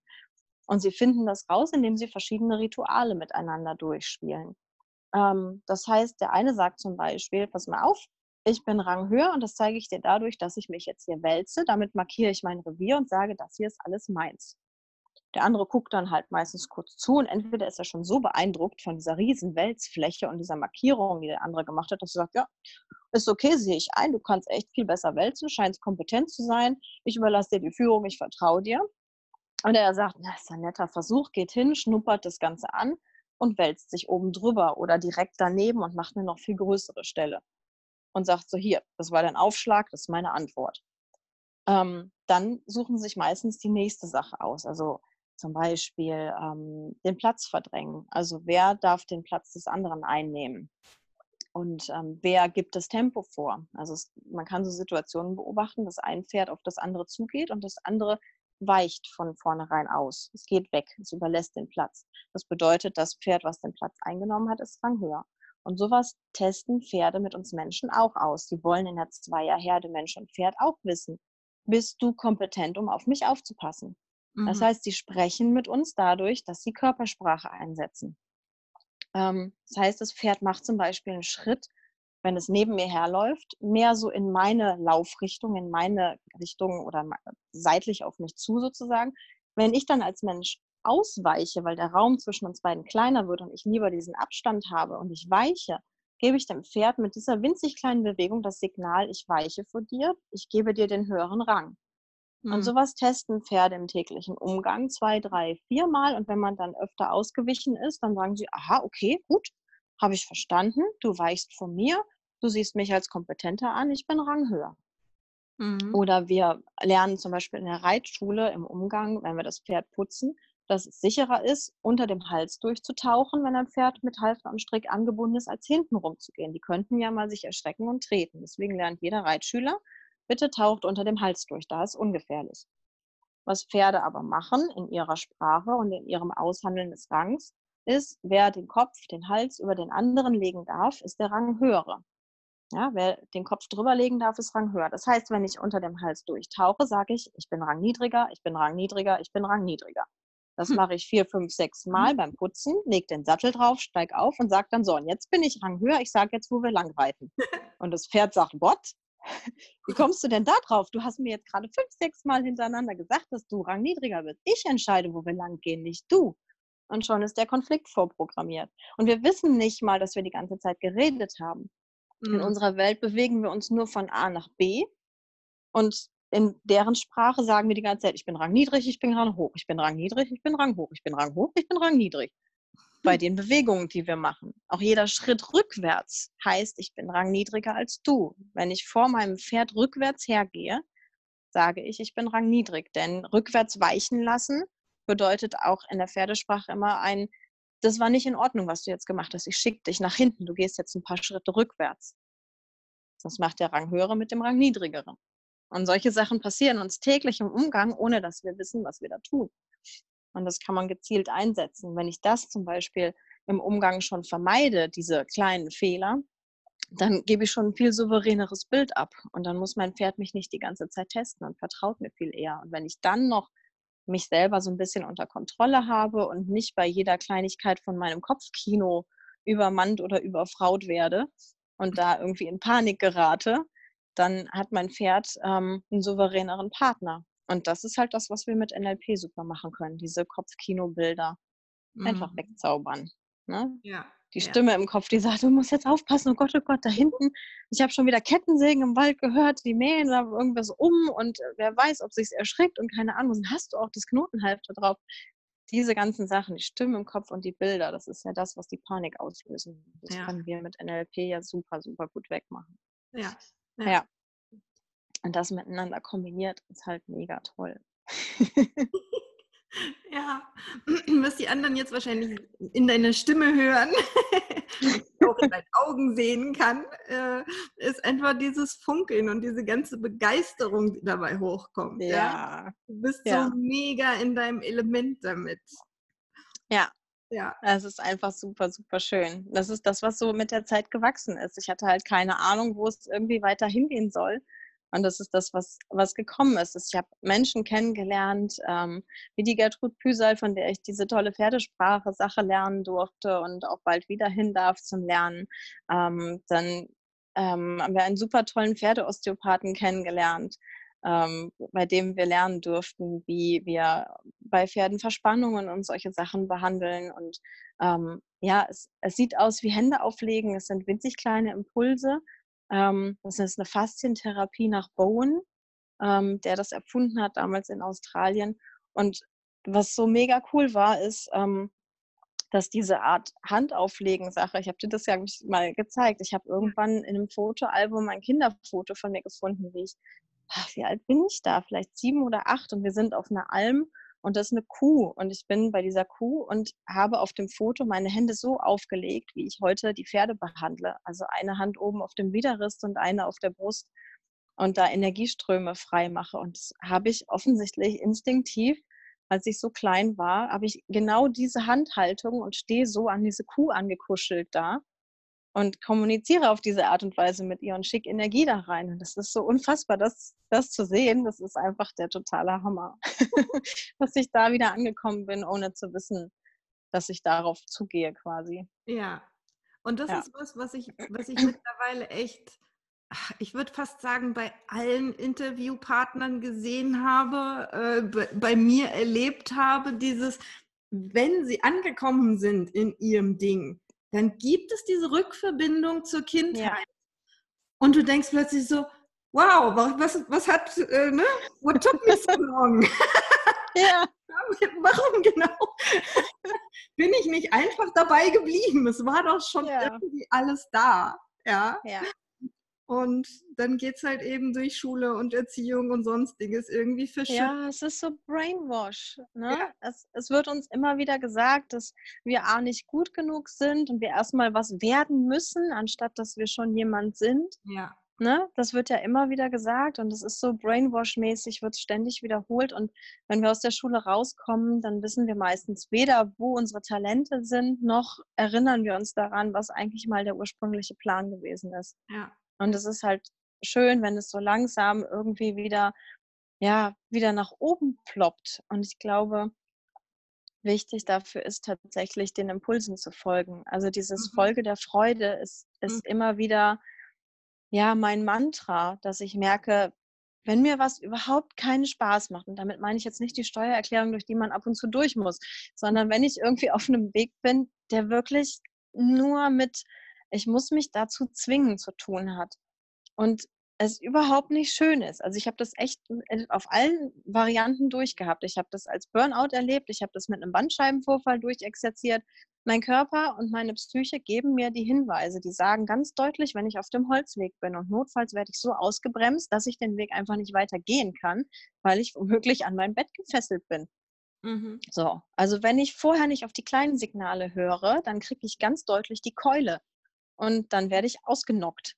Und sie finden das raus, indem sie verschiedene Rituale miteinander durchspielen. Ähm, das heißt, der eine sagt zum Beispiel, pass mal auf, ich bin Rang höher und das zeige ich dir dadurch, dass ich mich jetzt hier wälze. Damit markiere ich mein Revier und sage, das hier ist alles meins. Der andere guckt dann halt meistens kurz zu und entweder ist er schon so beeindruckt von dieser riesen Wälzfläche und dieser Markierung, die der andere gemacht hat, dass er sagt, ja, ist okay, sehe ich ein, du kannst echt viel besser wälzen, scheinst kompetent zu sein, ich überlasse dir die Führung, ich vertraue dir. Und er sagt, na, ist ein netter Versuch, geht hin, schnuppert das Ganze an und wälzt sich oben drüber oder direkt daneben und macht eine noch viel größere Stelle. Und sagt so, hier, das war dein Aufschlag, das ist meine Antwort. Ähm, dann suchen sich meistens die nächste Sache aus. Also zum Beispiel ähm, den Platz verdrängen. Also wer darf den Platz des anderen einnehmen? Und ähm, wer gibt das Tempo vor? Also es, man kann so Situationen beobachten, dass ein Pferd auf das andere zugeht und das andere weicht von vornherein aus. Es geht weg, es überlässt den Platz. Das bedeutet, das Pferd, was den Platz eingenommen hat, ist ranghöher. Und sowas testen Pferde mit uns Menschen auch aus. Sie wollen in der Zweierherde Mensch und Pferd auch wissen. Bist du kompetent, um auf mich aufzupassen? Mhm. Das heißt, sie sprechen mit uns dadurch, dass sie Körpersprache einsetzen. Ähm, das heißt, das Pferd macht zum Beispiel einen Schritt, wenn es neben mir herläuft, mehr so in meine Laufrichtung, in meine Richtung oder seitlich auf mich zu sozusagen. Wenn ich dann als Mensch ausweiche, weil der Raum zwischen uns beiden kleiner wird und ich lieber diesen Abstand habe und ich weiche, gebe ich dem Pferd mit dieser winzig kleinen Bewegung das Signal, ich weiche vor dir, ich gebe dir den höheren Rang. Mhm. Und sowas testen Pferde im täglichen Umgang zwei, drei, viermal. Und wenn man dann öfter ausgewichen ist, dann sagen sie, aha, okay, gut, habe ich verstanden, du weichst von mir, du siehst mich als kompetenter an, ich bin ranghöher. Mhm. Oder wir lernen zum Beispiel in der Reitschule im Umgang, wenn wir das Pferd putzen, dass es sicherer ist, unter dem Hals durchzutauchen, wenn ein Pferd mit Halfter und Strick angebunden ist, als hinten rumzugehen. Die könnten ja mal sich erschrecken und treten. Deswegen lernt jeder Reitschüler, bitte taucht unter dem Hals durch, da ist ungefährlich. Was Pferde aber machen in ihrer Sprache und in ihrem Aushandeln des Rangs, ist, wer den Kopf, den Hals über den anderen legen darf, ist der Rang höhere. Ja, wer den Kopf drüber legen darf, ist Rang höher. Das heißt, wenn ich unter dem Hals durchtauche, sage ich, ich bin Rang niedriger, ich bin Rang niedriger, ich bin Rang niedriger. Das hm. mache ich vier, fünf, sechs Mal mhm. beim Putzen, lege den Sattel drauf, steige auf und sage dann so, und jetzt bin ich Rang höher, ich sage jetzt, wo wir lang reiten. Und das Pferd sagt, what? Wie kommst du denn da drauf? Du hast mir jetzt gerade fünf, sechs Mal hintereinander gesagt, dass du Rang niedriger bist. Ich entscheide, wo wir lang gehen, nicht du. Und schon ist der Konflikt vorprogrammiert. Und wir wissen nicht mal, dass wir die ganze Zeit geredet haben. Mhm. In unserer Welt bewegen wir uns nur von A nach B. Und in deren Sprache sagen wir die ganze Zeit, ich bin Rang niedrig, ich bin Rang hoch, ich bin Rang niedrig, ich bin Rang hoch, ich bin Rang hoch, ich bin Rang niedrig bei den Bewegungen, die wir machen. Auch jeder Schritt rückwärts heißt, ich bin rangniedriger als du. Wenn ich vor meinem Pferd rückwärts hergehe, sage ich, ich bin rangniedrig. Denn rückwärts weichen lassen bedeutet auch in der Pferdesprache immer ein, das war nicht in Ordnung, was du jetzt gemacht hast. Ich schicke dich nach hinten. Du gehst jetzt ein paar Schritte rückwärts. Das macht der Ranghöhere mit dem Rangniedrigeren. Und solche Sachen passieren uns täglich im Umgang, ohne dass wir wissen, was wir da tun. Und das kann man gezielt einsetzen. Wenn ich das zum Beispiel im Umgang schon vermeide, diese kleinen Fehler, dann gebe ich schon ein viel souveräneres Bild ab. Und dann muss mein Pferd mich nicht die ganze Zeit testen und vertraut mir viel eher. Und wenn ich dann noch mich selber so ein bisschen unter Kontrolle habe und nicht bei jeder Kleinigkeit von meinem Kopfkino übermannt oder überfraut werde und da irgendwie in Panik gerate, dann hat mein Pferd ähm, einen souveräneren Partner. Und das ist halt das, was wir mit NLP super machen können, diese Kopfkinobilder mhm. einfach wegzaubern. Ne? Ja. Die Stimme ja. im Kopf, die sagt, du musst jetzt aufpassen, oh Gott, oh Gott, da hinten, ich habe schon wieder Kettensägen im Wald gehört, die mähen da irgendwas um und äh, wer weiß, ob sich's erschrickt und keine Ahnung, hast du auch das Knotenhalfter drauf. Diese ganzen Sachen, die Stimme im Kopf und die Bilder, das ist ja das, was die Panik auslösen. Das ja. können wir mit NLP ja super, super gut wegmachen. Ja. ja. Und das miteinander kombiniert ist halt mega toll. ja, was die anderen jetzt wahrscheinlich in deiner Stimme hören, auch in deinen Augen sehen kann, äh, ist einfach dieses Funkeln und diese ganze Begeisterung, die dabei hochkommt. Ja. ja? Du bist ja. so mega in deinem Element damit. Ja. Ja. Es ist einfach super, super schön. Das ist das, was so mit der Zeit gewachsen ist. Ich hatte halt keine Ahnung, wo es irgendwie weiter hingehen soll. Und das ist das, was, was gekommen ist. Ich habe Menschen kennengelernt, ähm, wie die Gertrud Püsal, von der ich diese tolle Pferdesprache-Sache lernen durfte und auch bald wieder hin darf zum Lernen. Ähm, dann ähm, haben wir einen super tollen Pferdeosteopathen kennengelernt, ähm, bei dem wir lernen durften, wie wir bei Pferden Verspannungen und solche Sachen behandeln. Und ähm, ja, es, es, sieht aus wie Hände auflegen. Es sind winzig kleine Impulse. Ähm, das ist eine Faszientherapie nach Bowen, ähm, der das erfunden hat damals in Australien. Und was so mega cool war, ist, ähm, dass diese Art Handauflegen-Sache, ich habe dir das ja mal gezeigt, ich habe irgendwann in einem Fotoalbum ein Kinderfoto von mir gefunden, wie ich, ach, wie alt bin ich da? Vielleicht sieben oder acht und wir sind auf einer Alm und das ist eine Kuh und ich bin bei dieser Kuh und habe auf dem Foto meine Hände so aufgelegt, wie ich heute die Pferde behandle. Also eine Hand oben auf dem Widerrist und eine auf der Brust und da Energieströme frei mache. Und das habe ich offensichtlich instinktiv als ich so klein war, habe ich genau diese Handhaltung und stehe so an diese Kuh angekuschelt da und kommuniziere auf diese Art und Weise mit ihr und schicke Energie da rein. Und das ist so unfassbar, das, das zu sehen. Das ist einfach der totale Hammer, dass ich da wieder angekommen bin, ohne zu wissen, dass ich darauf zugehe quasi. Ja, und das ja. ist was, was ich, was ich mittlerweile echt ich würde fast sagen, bei allen Interviewpartnern gesehen habe, äh, bei mir erlebt habe, dieses, wenn sie angekommen sind in ihrem Ding, dann gibt es diese Rückverbindung zur Kindheit. Ja. Und du denkst plötzlich so, wow, was, was hat, äh, ne? What took me so long? ja. Warum genau bin ich nicht einfach dabei geblieben? Es war doch schon ja. irgendwie alles da. Ja. ja. Und dann geht es halt eben durch Schule und Erziehung und sonstiges irgendwie verschüttet. Ja, es ist so Brainwash. Ne? Ja. Es, es wird uns immer wieder gesagt, dass wir A nicht gut genug sind und wir erstmal was werden müssen, anstatt dass wir schon jemand sind. Ja. Ne? Das wird ja immer wieder gesagt und es ist so Brainwash-mäßig, wird ständig wiederholt. Und wenn wir aus der Schule rauskommen, dann wissen wir meistens weder, wo unsere Talente sind, noch erinnern wir uns daran, was eigentlich mal der ursprüngliche Plan gewesen ist. Ja. Und es ist halt schön, wenn es so langsam irgendwie wieder, ja, wieder nach oben ploppt. Und ich glaube, wichtig dafür ist tatsächlich den Impulsen zu folgen. Also dieses mhm. Folge der Freude ist, ist mhm. immer wieder, ja, mein Mantra, dass ich merke, wenn mir was überhaupt keinen Spaß macht, und damit meine ich jetzt nicht die Steuererklärung, durch die man ab und zu durch muss, sondern wenn ich irgendwie auf einem Weg bin, der wirklich nur mit ich muss mich dazu zwingen zu tun hat. Und es überhaupt nicht schön ist. Also ich habe das echt auf allen Varianten durchgehabt. Ich habe das als Burnout erlebt, ich habe das mit einem Bandscheibenvorfall durchexerziert. Mein Körper und meine Psyche geben mir die Hinweise, die sagen ganz deutlich, wenn ich auf dem Holzweg bin und notfalls werde ich so ausgebremst, dass ich den Weg einfach nicht weiter gehen kann, weil ich womöglich an mein Bett gefesselt bin. Mhm. So, also wenn ich vorher nicht auf die kleinen Signale höre, dann kriege ich ganz deutlich die Keule und dann werde ich ausgenockt.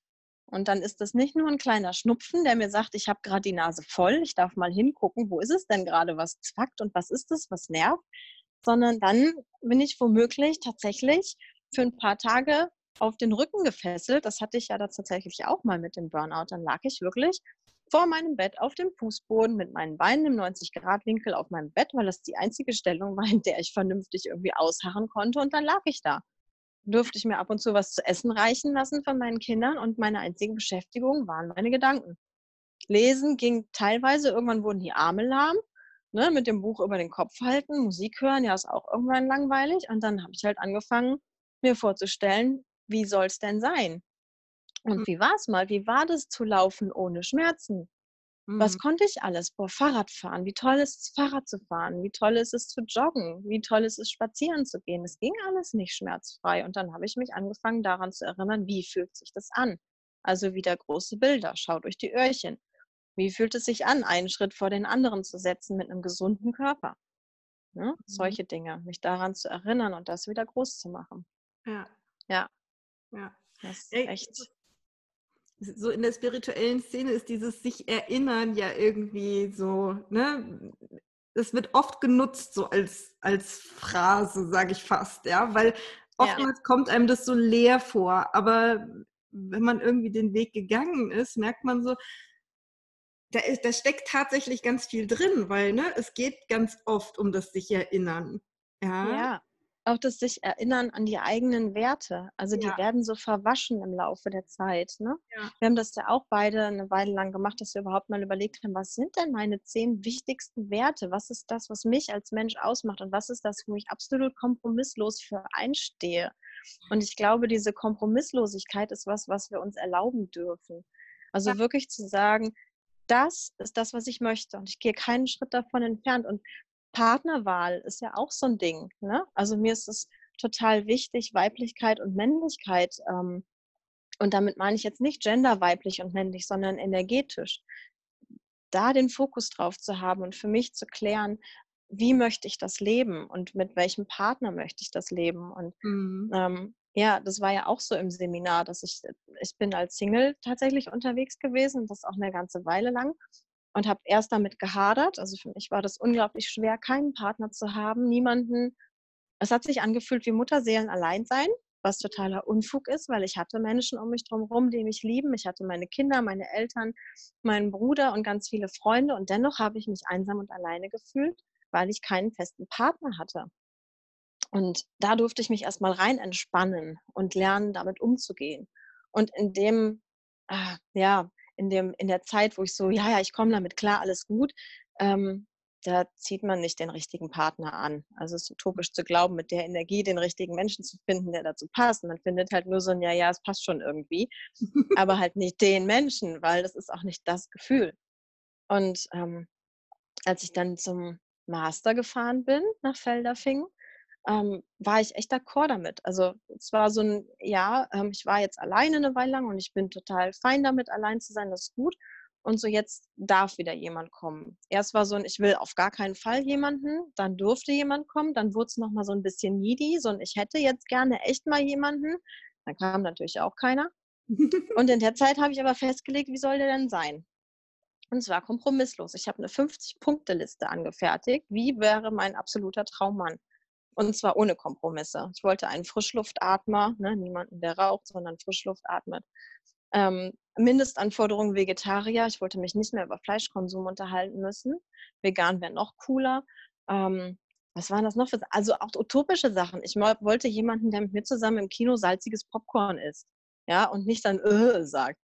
Und dann ist das nicht nur ein kleiner Schnupfen, der mir sagt, ich habe gerade die Nase voll, ich darf mal hingucken, wo ist es denn gerade, was zwackt und was ist es, was nervt, sondern dann bin ich womöglich tatsächlich für ein paar Tage auf den Rücken gefesselt. Das hatte ich ja da tatsächlich auch mal mit dem Burnout. Dann lag ich wirklich vor meinem Bett auf dem Fußboden mit meinen Beinen im 90-Grad-Winkel auf meinem Bett, weil das die einzige Stellung war, in der ich vernünftig irgendwie ausharren konnte. Und dann lag ich da durfte ich mir ab und zu was zu essen reichen lassen von meinen Kindern und meine einzige Beschäftigung waren meine Gedanken. Lesen ging teilweise, irgendwann wurden die Arme lahm, ne, mit dem Buch über den Kopf halten, Musik hören, ja, ist auch irgendwann langweilig. Und dann habe ich halt angefangen, mir vorzustellen, wie soll es denn sein? Und hm. wie war es mal? Wie war das zu laufen ohne Schmerzen? Mhm. Was konnte ich alles? Boah, Fahrrad fahren. Wie toll ist es, Fahrrad zu fahren? Wie toll ist es zu joggen? Wie toll ist es, spazieren zu gehen? Es ging alles nicht schmerzfrei. Und dann habe ich mich angefangen, daran zu erinnern, wie fühlt sich das an? Also wieder große Bilder. Schau durch die Öhrchen. Wie fühlt es sich an, einen Schritt vor den anderen zu setzen mit einem gesunden Körper? Ne? Mhm. Solche Dinge. Mich daran zu erinnern und das wieder groß zu machen. Ja. Ja. Ja. Das ist echt so in der spirituellen Szene ist dieses sich erinnern ja irgendwie so, ne? Es wird oft genutzt so als, als Phrase, sage ich fast, ja, weil oftmals ja. kommt einem das so leer vor, aber wenn man irgendwie den Weg gegangen ist, merkt man so, da, ist, da steckt tatsächlich ganz viel drin, weil ne, es geht ganz oft um das sich erinnern. Ja. ja. Auch das sich erinnern an die eigenen Werte. Also die Ja. werden so verwaschen im Laufe der Zeit. Ne? Ja. Wir haben das ja auch beide eine Weile lang gemacht, dass wir überhaupt mal überlegt haben, was sind denn meine zehn wichtigsten Werte? Was ist das, was mich als Mensch ausmacht? Und was ist das, wo ich absolut kompromisslos für einstehe? Und ich glaube, diese Kompromisslosigkeit ist was, was wir uns erlauben dürfen. Also Ja. wirklich zu sagen, das ist das, was ich möchte. Und ich gehe keinen Schritt davon entfernt. Und Partnerwahl ist ja auch so ein Ding. Ne? Also mir ist es total wichtig, Weiblichkeit und Männlichkeit, ähm, und damit meine ich jetzt nicht genderweiblich und männlich, sondern energetisch, da den Fokus drauf zu haben und für mich zu klären, wie möchte ich das leben und mit welchem Partner möchte ich das leben. Und Mhm. ähm, ja, das war ja auch so im Seminar, dass ich, ich bin als Single tatsächlich unterwegs gewesen und das auch eine ganze Weile lang und habe erst damit gehadert. Also für mich war das unglaublich schwer, keinen Partner zu haben, niemanden. Es hat sich angefühlt wie Mutterseelen allein sein, was totaler Unfug ist, weil ich hatte Menschen um mich herum, die mich lieben. Ich hatte meine Kinder, meine Eltern, meinen Bruder und ganz viele Freunde und dennoch habe ich mich einsam und alleine gefühlt, weil ich keinen festen Partner hatte. Und da durfte ich mich erstmal rein entspannen und lernen, damit umzugehen. Und in dem, ah, ja, in dem, in der Zeit, wo ich so, ja, ja, ich komme damit klar, alles gut, ähm, da zieht man nicht den richtigen Partner an. Also es ist utopisch zu glauben, mit der Energie den richtigen Menschen zu finden, der dazu passt. Man findet halt nur so ein, ja, ja, es passt schon irgendwie, aber halt nicht den Menschen, weil das ist auch nicht das Gefühl. Und ähm, als ich dann zum Master gefahren bin nach Felderfing, ähm, war ich echt d'accord damit. Also es war so ein, ja, ähm, ich war jetzt alleine eine Weile lang und ich bin total fein damit, allein zu sein, das ist gut. Und so jetzt darf wieder jemand kommen. Erst war so ein, ich will auf gar keinen Fall jemanden, dann durfte jemand kommen, dann wurde es nochmal so ein bisschen needy, so ein, ich hätte jetzt gerne echt mal jemanden. Dann kam natürlich auch keiner. Und in der Zeit habe ich aber festgelegt, wie soll der denn sein? Und zwar kompromisslos. Ich habe eine 50-Punkte-Liste angefertigt. Wie wäre mein absoluter Traummann? Und zwar ohne Kompromisse. Ich wollte einen Frischluftatmer, ne, niemanden, der raucht, sondern Frischluft atmet. Ähm, Mindestanforderungen Vegetarier. Ich wollte mich nicht mehr über Fleischkonsum unterhalten müssen. Vegan wäre noch cooler. Ähm, was waren das noch für Also auch utopische Sachen. Ich wollte jemanden, der mit mir zusammen im Kino salziges Popcorn isst. Ja, und nicht dann äh, sagt.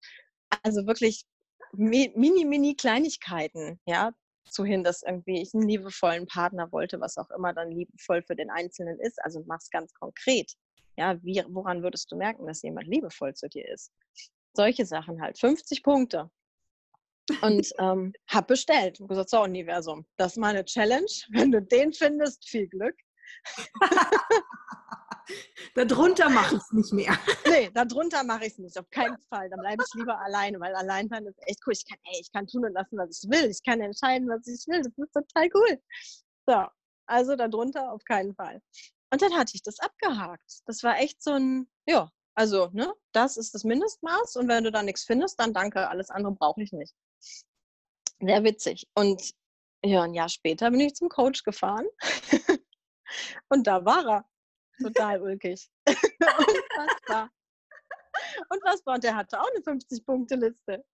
Also wirklich mini, mini Kleinigkeiten, ja, zu hin, dass irgendwie ich einen liebevollen Partner wollte, was auch immer dann liebevoll für den Einzelnen ist. Also mach's ganz konkret. Ja, wie, woran würdest du merken, dass jemand liebevoll zu dir ist? Solche Sachen halt. 50 Punkte. Und ähm, hab bestellt und gesagt, so Universum, das ist meine Challenge. Wenn du den findest, viel Glück. Darunter mache ich es nicht mehr. Nee, darunter mache ich es nicht, auf keinen Fall. Dann bleibe ich lieber alleine, weil allein sein ist echt cool. Ich kann, ey, ich kann tun und lassen, was ich will. Ich kann entscheiden, was ich will. Das ist total cool. So, also darunter auf keinen Fall. Und dann hatte ich das abgehakt. Das war echt so ein, ja, also, ne, das ist das Mindestmaß und wenn du da nichts findest, dann danke, alles andere brauche ich nicht. Sehr witzig. Und ja, ein Jahr später bin ich zum Coach gefahren und da war er. Total ulkig. Unfassbar. Unfassbar. Und der hatte auch eine 50-Punkte-Liste.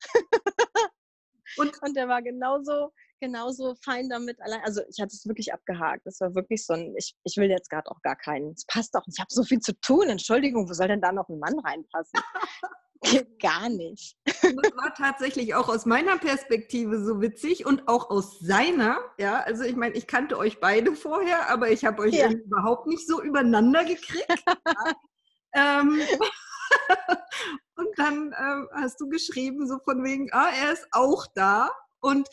und, und der war genauso, genauso fein damit allein. Also ich hatte es wirklich abgehakt. Das war wirklich so ein, ich, ich will jetzt gerade auch gar keinen. Es passt nicht. Ich habe so viel zu tun. Entschuldigung, wo soll denn da noch ein Mann reinpassen? Geht gar nicht. Das war tatsächlich auch aus meiner Perspektive so witzig und auch aus seiner. Ja, also ich meine, ich kannte euch beide vorher, aber ich habe euch Ja. überhaupt nicht so übereinander gekriegt. ja. ähm, und dann ähm, hast du geschrieben, so von wegen, ah, er ist auch da. Und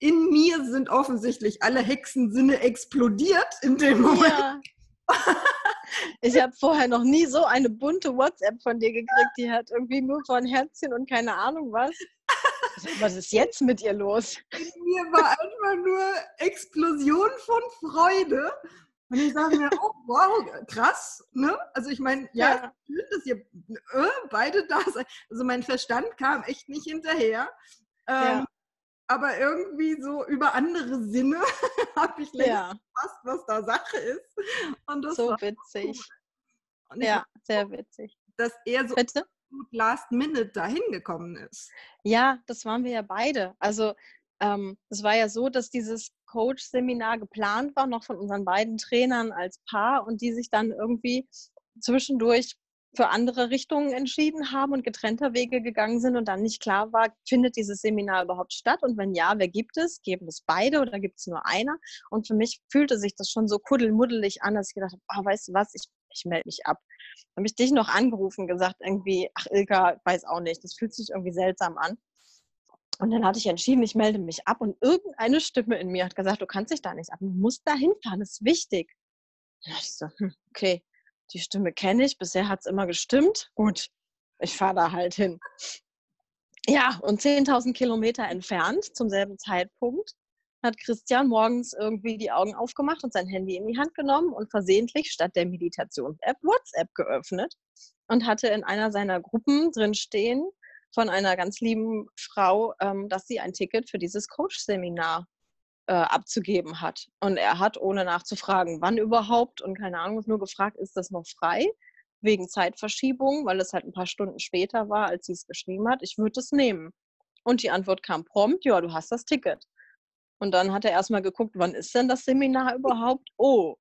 in mir sind offensichtlich alle Hexensinne explodiert in dem Moment. Ja. Ich habe vorher noch nie so eine bunte WhatsApp von dir gekriegt. Die hat irgendwie nur von Herzchen und keine Ahnung was. Was ist jetzt mit ihr los? in mir war einfach nur Explosion von Freude. Und ich sage mir, oh wow, krass, ne? Also ich meine, ja, Ja. schön, dass ihr äh, beide da seid. Also mein Verstand kam echt nicht hinterher. Ähm, Ja. Aber irgendwie so über andere Sinne habe ich längst Ja, gefasst, was da Sache ist. Und das so witzig. ich Ja, sehr witzig. dass er so Bitte? last minute dahin gekommen ist. Ja, das waren wir ja beide. Also ähm, es war ja so, dass dieses Coach-Seminar geplant war, noch von unseren beiden Trainern als Paar und die sich dann irgendwie zwischendurch für andere Richtungen entschieden haben und getrennter Wege gegangen sind und dann nicht klar war, findet dieses Seminar überhaupt statt und wenn ja, wer gibt es? Geben es beide oder gibt es nur einer? Und für mich fühlte sich das schon so kuddelmuddelig an, dass ich gedacht habe, oh, weißt du was, ich, ich melde mich ab. Dann habe ich dich noch angerufen, gesagt irgendwie, ach Ilka, weiß auch nicht, das fühlt sich irgendwie seltsam an. Und dann hatte ich entschieden, ich melde mich ab und irgendeine Stimme in mir hat gesagt, du kannst dich da nicht ab, du musst da hinfahren, das ist wichtig. Ich so, hm, okay, die Stimme kenne ich, bisher hat es immer gestimmt. Gut, ich fahre da halt hin. Ja, und 10.000 Kilometer entfernt, zum selben Zeitpunkt, hat Christian morgens irgendwie die Augen aufgemacht und sein Handy in die Hand genommen und versehentlich statt der Meditations-App WhatsApp geöffnet und hatte in einer seiner Gruppen drin stehen von einer ganz lieben Frau, ähm, dass sie ein Ticket für dieses Coach-Seminar äh, abzugeben hat. Und er hat, ohne nachzufragen, wann überhaupt und keine Ahnung, nur gefragt, ist das noch frei? Wegen Zeitverschiebung, weil es halt ein paar Stunden später war, als sie es geschrieben hat. Ich würde es nehmen. Und die Antwort kam prompt, ja, du hast das Ticket. Und dann hat er erstmal geguckt, wann ist denn das Seminar überhaupt? Oh,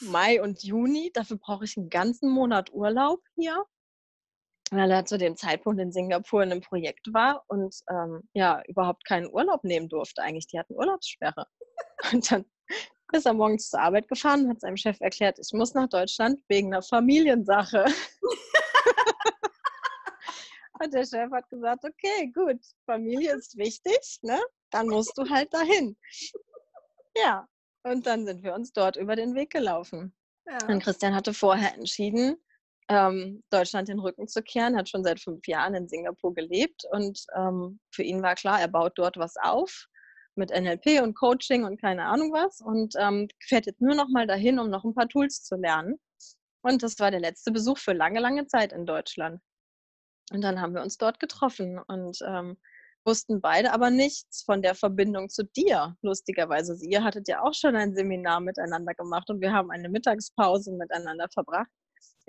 Mai und Juni, dafür brauche ich einen ganzen Monat Urlaub hier weil er zu dem Zeitpunkt in Singapur in einem Projekt war und ähm, ja, überhaupt keinen Urlaub nehmen durfte eigentlich. Die hatten Urlaubssperre. Und dann ist er morgens zur Arbeit gefahren und hat seinem Chef erklärt, ich muss nach Deutschland wegen einer Familiensache. und der Chef hat gesagt, okay, gut, Familie ist wichtig, ne? Dann musst du halt dahin. Ja, und dann sind wir uns dort über den Weg gelaufen. Ja. Und Christian hatte vorher entschieden, ähm, Deutschland den Rücken zu kehren, hat schon seit fünf Jahren in Singapur gelebt und ähm, für ihn war klar, er baut dort was auf mit NLP und Coaching und keine Ahnung was und ähm, fährt jetzt nur noch mal dahin, um noch ein paar Tools zu lernen. Und das war der letzte Besuch für lange, lange Zeit in Deutschland. Und dann haben wir uns dort getroffen und ähm, wussten beide aber nichts von der Verbindung zu dir, lustigerweise. Ihr hattet ja auch schon ein Seminar miteinander gemacht und wir haben eine Mittagspause miteinander verbracht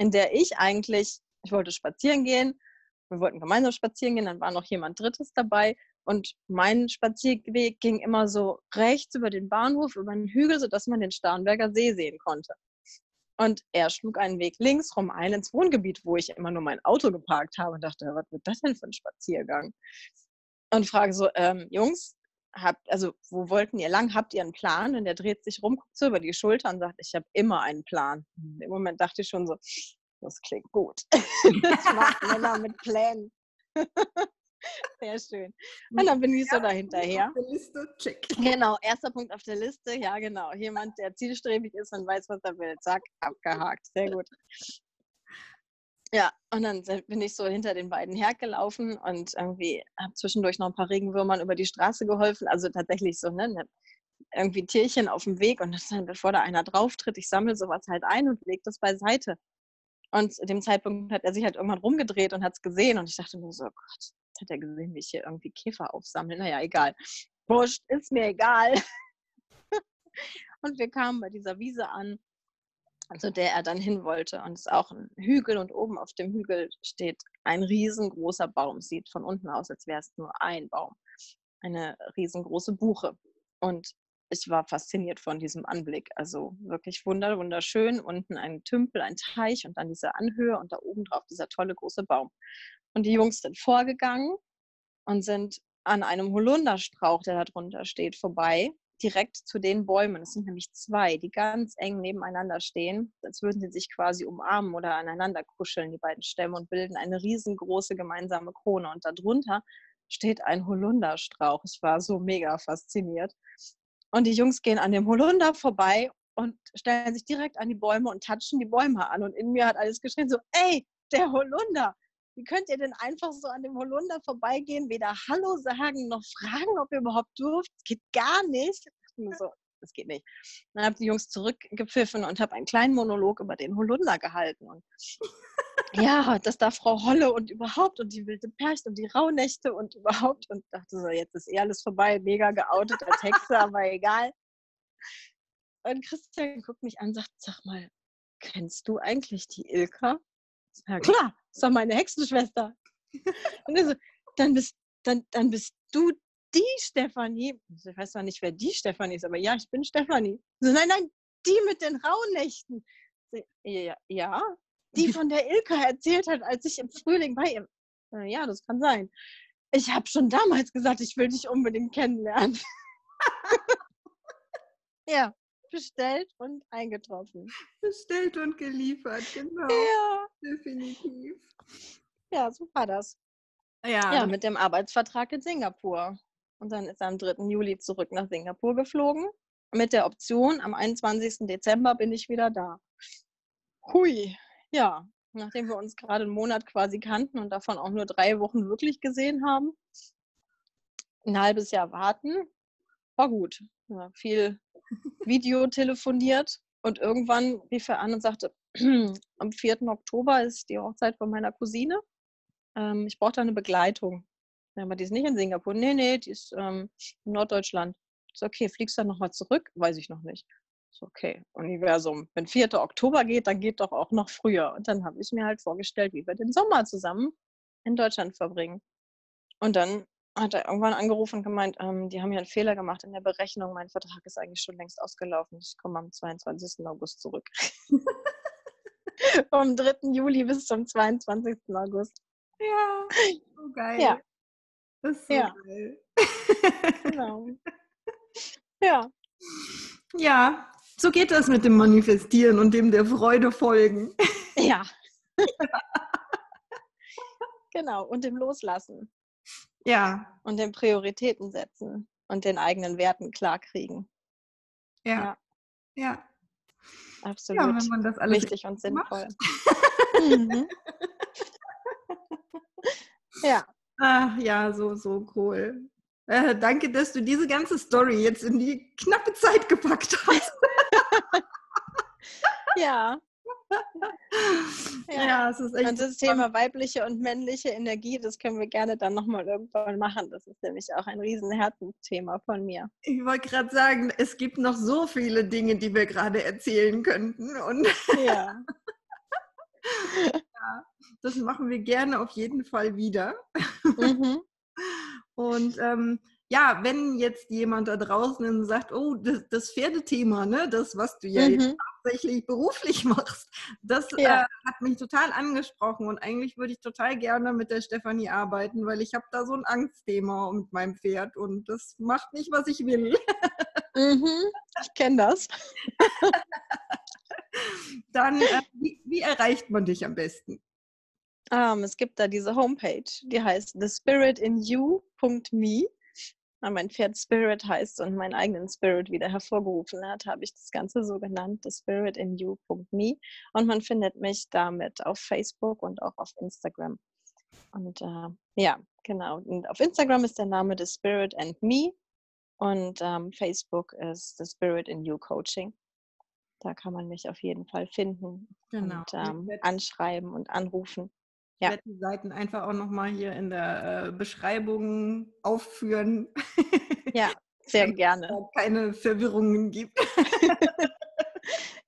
in der ich eigentlich, ich wollte spazieren gehen, wir wollten gemeinsam spazieren gehen, dann war noch jemand Drittes dabei und mein Spazierweg ging immer so rechts über den Bahnhof, über einen Hügel, sodass man den Starnberger See sehen konnte. Und er schlug einen Weg links rum ein ins Wohngebiet, wo ich immer nur mein Auto geparkt habe und dachte, was wird das denn für ein Spaziergang? Und frage so, ähm, Jungs, habt, also wo wollten ihr lang? Habt ihr einen Plan? Und er dreht sich rum, guckt so über die Schulter und sagt, ich habe immer einen Plan. Im Moment dachte ich schon so, das klingt gut. ich mag Männer mit Plänen. Sehr schön. Und dann bin ich so dahinterher. Genau, erster Punkt auf der Liste. Ja, genau. Jemand, der zielstrebig ist und weiß, was er will. Zack, abgehakt. Sehr gut. Ja, und dann bin ich so hinter den beiden hergelaufen und irgendwie habe zwischendurch noch ein paar Regenwürmern über die Straße geholfen. Also tatsächlich so, ne? ne irgendwie Tierchen auf dem Weg und dann, bevor da einer drauf tritt, ich sammle sowas halt ein und lege das beiseite. Und zu dem Zeitpunkt hat er sich halt irgendwann rumgedreht und hat es gesehen und ich dachte mir so, Gott, hat er gesehen, wie ich hier irgendwie Käfer aufsammle. Naja, egal. Wurscht, ist mir egal. und wir kamen bei dieser Wiese an zu der er dann hin wollte. Und es ist auch ein Hügel und oben auf dem Hügel steht ein riesengroßer Baum. Sieht von unten aus, als wäre es nur ein Baum. Eine riesengroße Buche. Und ich war fasziniert von diesem Anblick. Also wirklich wunderschön. Unten ein Tümpel, ein Teich und dann diese Anhöhe und da oben drauf dieser tolle große Baum. Und die Jungs sind vorgegangen und sind an einem Holunderstrauch, der da drunter steht, vorbei direkt zu den Bäumen. Es sind nämlich zwei, die ganz eng nebeneinander stehen, als würden sie sich quasi umarmen oder aneinander kuscheln, die beiden Stämme, und bilden eine riesengroße gemeinsame Krone. Und darunter steht ein Holunderstrauch. Ich war so mega fasziniert. Und die Jungs gehen an dem Holunder vorbei und stellen sich direkt an die Bäume und touchen die Bäume an. Und in mir hat alles geschrien, so, ey, der Holunder, wie könnt ihr denn einfach so an dem Holunder vorbeigehen, weder Hallo sagen noch fragen, ob ihr überhaupt dürft? Das geht gar nicht. So, das geht nicht. Dann habe ich die Jungs zurückgepfiffen und habe einen kleinen Monolog über den Holunder gehalten. Und ja, dass da Frau Holle und überhaupt und die wilde Percht und die Rauhnächte und überhaupt und dachte so, jetzt ist eh alles vorbei, mega geoutet als Hexe, aber egal. Und Christian guckt mich an und sagt, sag mal, kennst du eigentlich die Ilka? Ja klar, ist doch meine Hexenschwester. Und er so, dann bist, dann, dann bist du die Stefanie. Ich weiß zwar nicht, wer die Stefanie ist, aber ja, ich bin Stefanie. So, nein, nein, die mit den Rauhnächten. Ja, ja, die von der Ilka erzählt hat, als ich im Frühling bei ihr. Ja, das kann sein. Ich habe schon damals gesagt, ich will dich unbedingt kennenlernen. ja, bestellt und eingetroffen. Bestellt und geliefert, genau. Ja. Definitiv. Ja, so war das. Ja, Ja, mit dem Arbeitsvertrag in Singapur. Und dann ist er am 3. Juli zurück nach Singapur geflogen. Mit der Option, am 21. Dezember bin ich wieder da. Hui, ja. Nachdem wir uns gerade einen Monat quasi kannten und davon auch nur drei Wochen wirklich gesehen haben, ein halbes Jahr warten, war gut. Ja, viel Video telefoniert und irgendwann rief er an und sagte, am 4. Oktober ist die Hochzeit von meiner Cousine. Ähm, ich brauche da eine Begleitung. Ja, aber die ist nicht in Singapur. Nee, nee, die ist ähm, in Norddeutschland. Ich so, okay, fliegst du dann nochmal zurück? Weiß ich noch nicht. So, okay, Universum. Wenn 4. Oktober geht, dann geht doch auch noch früher. Und dann habe ich mir halt vorgestellt, wie wir den Sommer zusammen in Deutschland verbringen. Und dann hat er irgendwann angerufen und gemeint, ähm, die haben ja einen Fehler gemacht in der Berechnung. Mein Vertrag ist eigentlich schon längst ausgelaufen. Ich komme am 22. August zurück. Vom 3. Juli bis zum 22. August. ja, so geil. Ja. Das ist so Ja. geil. Genau. Ja, Ja, so geht das mit dem Manifestieren und dem der Freude folgen. ja. genau, und dem Loslassen Ja, und den Prioritäten setzen und den eigenen Werten klarkriegen. ja, Ja. ja. Ja, Absolut wenn man das alles wichtig und sinnvoll. mhm. Ja, Ach ja, so, so cool. Äh, danke, dass du diese ganze Story jetzt in die knappe Zeit gepackt hast. ja. Ja, Ja. es ist echt. Und das Thema weibliche und männliche Energie, das können wir gerne dann nochmal irgendwann machen. Das ist nämlich auch ein riesen Herzensthema von mir. Ich wollte gerade sagen, es gibt noch so viele Dinge, die wir gerade erzählen könnten. Und Ja, das machen wir gerne auf jeden Fall wieder. mhm. Und ähm, ja, wenn jetzt jemand da draußen sagt, oh, das, das Pferdethema, ne, das, was du ja jetzt Mhm. tatsächlich beruflich machst, das Ja. äh, hat mich total angesprochen und eigentlich würde ich total gerne mit der Stefanie arbeiten, weil ich habe da so ein Angstthema mit meinem Pferd und das macht nicht, was ich will. Mhm. Ich kenne das. Dann, äh, wie, wie erreicht man dich am besten? Ähm, es gibt da diese Homepage, die heißt thespiritinyou.me. Weil mein Pferd Spirit heißt und meinen eigenen Spirit wieder hervorgerufen hat, habe ich das Ganze so genannt, thespiritinyou.me. Und man findet mich damit auf Facebook und auch auf Instagram. Und äh, ja, genau. Und auf Instagram ist der Name The Spirit and Me und ähm, Facebook ist The Spirit in You Coaching. Da kann man mich auf jeden Fall finden Genau. und ähm, anschreiben und anrufen. Ja. werde die Seiten einfach auch nochmal hier in der äh, Beschreibung aufführen, Ja, sehr gerne. es keine Verwirrungen gibt.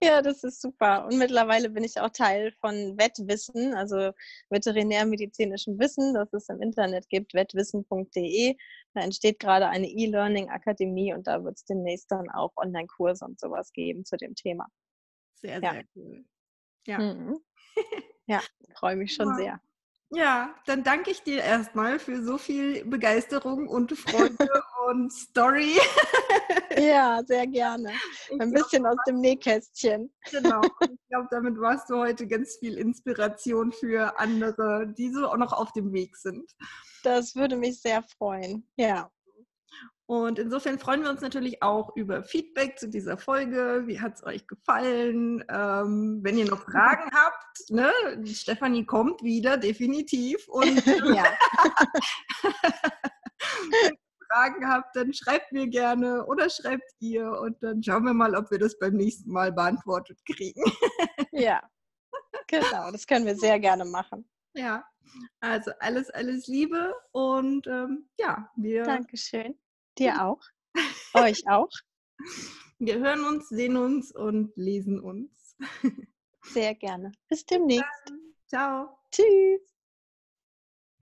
Ja, das ist super. Und mittlerweile bin ich auch Teil von Wettwissen, also veterinärmedizinischem Wissen, das es im Internet gibt, wettwissen.de. Da entsteht gerade eine E-Learning-Akademie und da wird es demnächst dann auch Online-Kurse und sowas geben zu dem Thema. Sehr, Ja. sehr cool. Ja. Mhm. Ja, freue mich schon Ja. sehr. Ja, dann danke ich dir erstmal für so viel Begeisterung und Freude und Story. Ja, sehr gerne. Ich Ein glaub, bisschen aus dem Nähkästchen. genau. Ich glaube, damit warst du heute ganz viel Inspiration für andere, die so auch noch auf dem Weg sind. Das würde mich sehr freuen. Ja. Und insofern freuen wir uns natürlich auch über Feedback zu dieser Folge. Wie hat es euch gefallen? Ähm, wenn ihr noch Fragen habt, ne? Stefanie kommt wieder, definitiv. Und ja. wenn ihr Fragen habt, dann schreibt mir gerne oder schreibt ihr und dann schauen wir mal, ob wir das beim nächsten Mal beantwortet kriegen. Ja. Genau, das können wir sehr gerne machen. Ja, also alles, alles Liebe und ähm, ja, wir, Dankeschön. Dir auch. Euch auch. wir hören uns, sehen uns und lesen uns. Sehr gerne. Bis demnächst. Ciao. Tschüss.